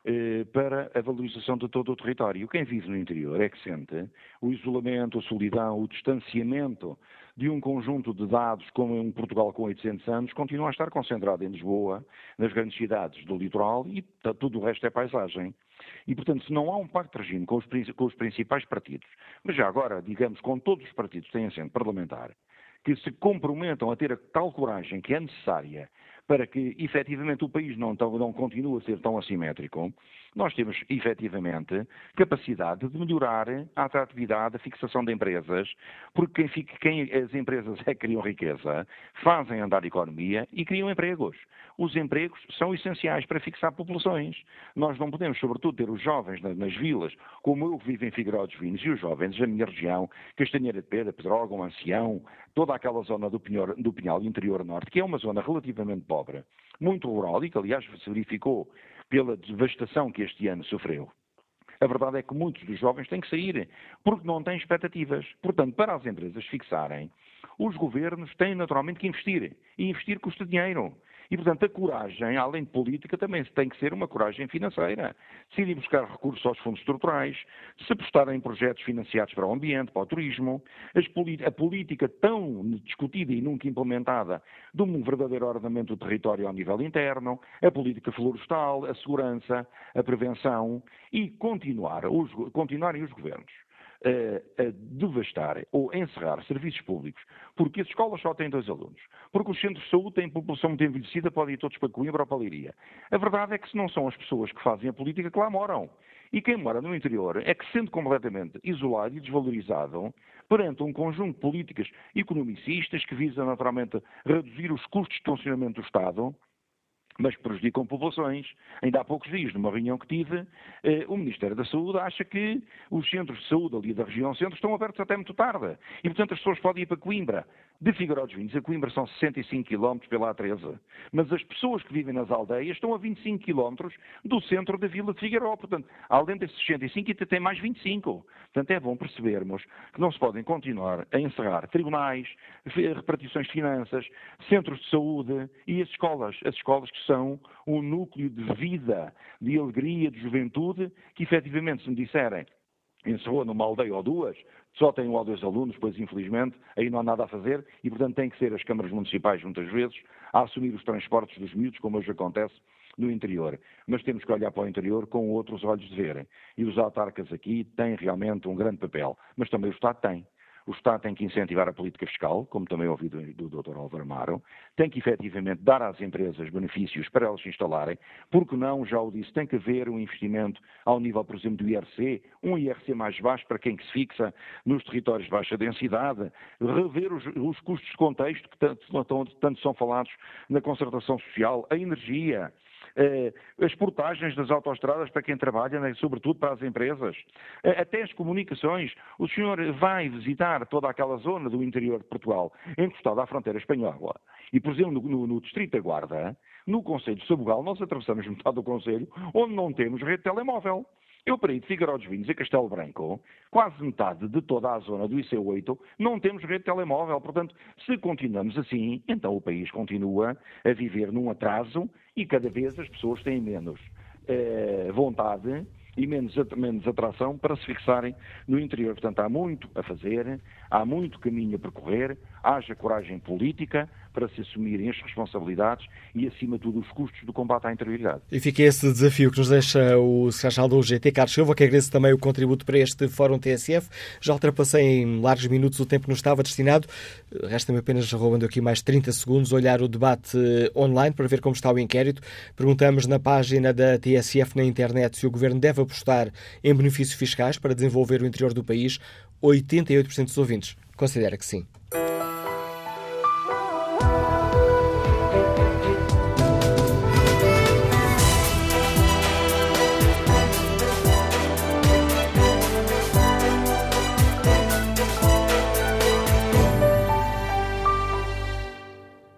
eh, para a valorização de todo o território. Quem vive no interior é que sente o isolamento, a solidão, o distanciamento de um conjunto de dados, como em Portugal com 800 anos, continua a estar concentrado em Lisboa, nas grandes cidades do litoral e tudo o resto é paisagem. E, portanto, se não há um pacto de regime com os, com os principais partidos, mas já agora, digamos, com todos os partidos que têm assento parlamentar, que se comprometam a ter a tal coragem que é necessária para que efetivamente o país não, não continue a ser tão assimétrico, nós temos efetivamente capacidade de melhorar a atratividade, a fixação de empresas, porque quem, fica, quem as empresas é que criam riqueza, fazem andar a economia e criam empregos. Os empregos são essenciais para fixar populações. Nós não podemos, sobretudo, ter os jovens nas vilas, como eu que vivo em Figueiró dos Vinhos, e os jovens da minha região, Castanheira de Pedra, Pedrógão, Ancião, toda aquela zona do Pinhal, do Pinhal Interior Norte, que é uma zona relativamente pobre, muito rural e que, aliás, se verificou pela devastação que este ano sofreu. A verdade é que muitos dos jovens têm que sair porque não têm expectativas. Portanto, para as empresas fixarem, os governos têm naturalmente que investir. E investir custa dinheiro. E, portanto, a coragem, além de política, também tem que ser uma coragem financeira. Se ir buscar recursos aos fundos estruturais, se apostar em projetos financiados para o ambiente, para o turismo, a política tão discutida e nunca implementada de um verdadeiro ordenamento do território ao nível interno, a política florestal, a segurança, a prevenção e continuar os, continuarem os governos a, a devastar ou encerrar serviços públicos, porque as escolas só têm dois alunos, porque os centros de saúde têm população muito envelhecida, podem ir todos para Coimbra ou para Leiria. A verdade é que se não são as pessoas que fazem a política que lá moram. E quem mora no interior é que, sendo completamente isolado e desvalorizado, perante um conjunto de políticas economicistas que visam naturalmente reduzir os custos de funcionamento do Estado, mas prejudicam populações. Ainda há poucos dias, numa reunião que tive, eh, o Ministério da Saúde acha que os centros de saúde ali da região centro estão abertos até muito tarde. E, portanto, as pessoas podem ir para Coimbra. De Figueiró dos Vinhos a Coimbra são 65 km pela A13. Mas as pessoas que vivem nas aldeias estão a 25 km do centro da vila de Figueiró. Portanto, além desses 65, ainda tem mais 25. Portanto, é bom percebermos que não se podem continuar a encerrar tribunais, repartições de finanças, centros de saúde e as escolas. As escolas que são um núcleo de vida, de alegria, de juventude, que efetivamente, se me disserem, encerrou numa aldeia ou duas, só tem um ou dois alunos, pois infelizmente aí não há nada a fazer e, portanto, tem que ser as câmaras municipais, muitas vezes, a assumir os transportes dos miúdos, como hoje acontece no interior. Mas temos que olhar para o interior com outros olhos de verem. E os autarcas aqui têm realmente um grande papel, mas também o Estado tem. O Estado tem que incentivar a política fiscal, como também ouvi do, do Dr. Álvaro Amaro, tem que efetivamente dar às empresas benefícios para elas se instalarem, porque não, já o disse, tem que haver um investimento ao nível, por exemplo, do IRC, um IRC mais baixo para quem que se fixa nos territórios de baixa densidade, rever os, os custos de contexto que tanto, tanto são falados na concertação social, a energia, as portagens das autoestradas para quem trabalha, né, sobretudo para as empresas, eh, até as comunicações. O senhor vai visitar toda aquela zona do interior de Portugal, encostado à fronteira espanhola, e, por exemplo, no, no Distrito da Guarda, no Conselho de Sabugal, nós atravessamos metade do Conselho, onde não temos rede telemóvel. Eu, para ir de Figueiró dos Vinhos a Castelo Branco, quase metade de toda a zona do IC8, não temos rede telemóvel. Portanto, se continuamos assim, então o país continua a viver num atraso e cada vez as pessoas têm menos eh, vontade e menos, menos atração para se fixarem no interior. Portanto, há muito a fazer, há muito caminho a percorrer, haja coragem política para se assumirem as responsabilidades e, acima de tudo, os custos do combate à interioridade. E fica esse desafio que nos deixa o secretário do GT, Carlos Silva, que agradeço também o contributo para este Fórum TSF. Já ultrapassei em largos minutos o tempo que nos estava destinado. Resta-me apenas, roubando aqui mais 30 segundos, olhar o debate online para ver como está o inquérito. Perguntamos na página da TSF na internet se o Governo deve apostar em benefícios fiscais para desenvolver o interior do país. 88% dos ouvintes considera que sim.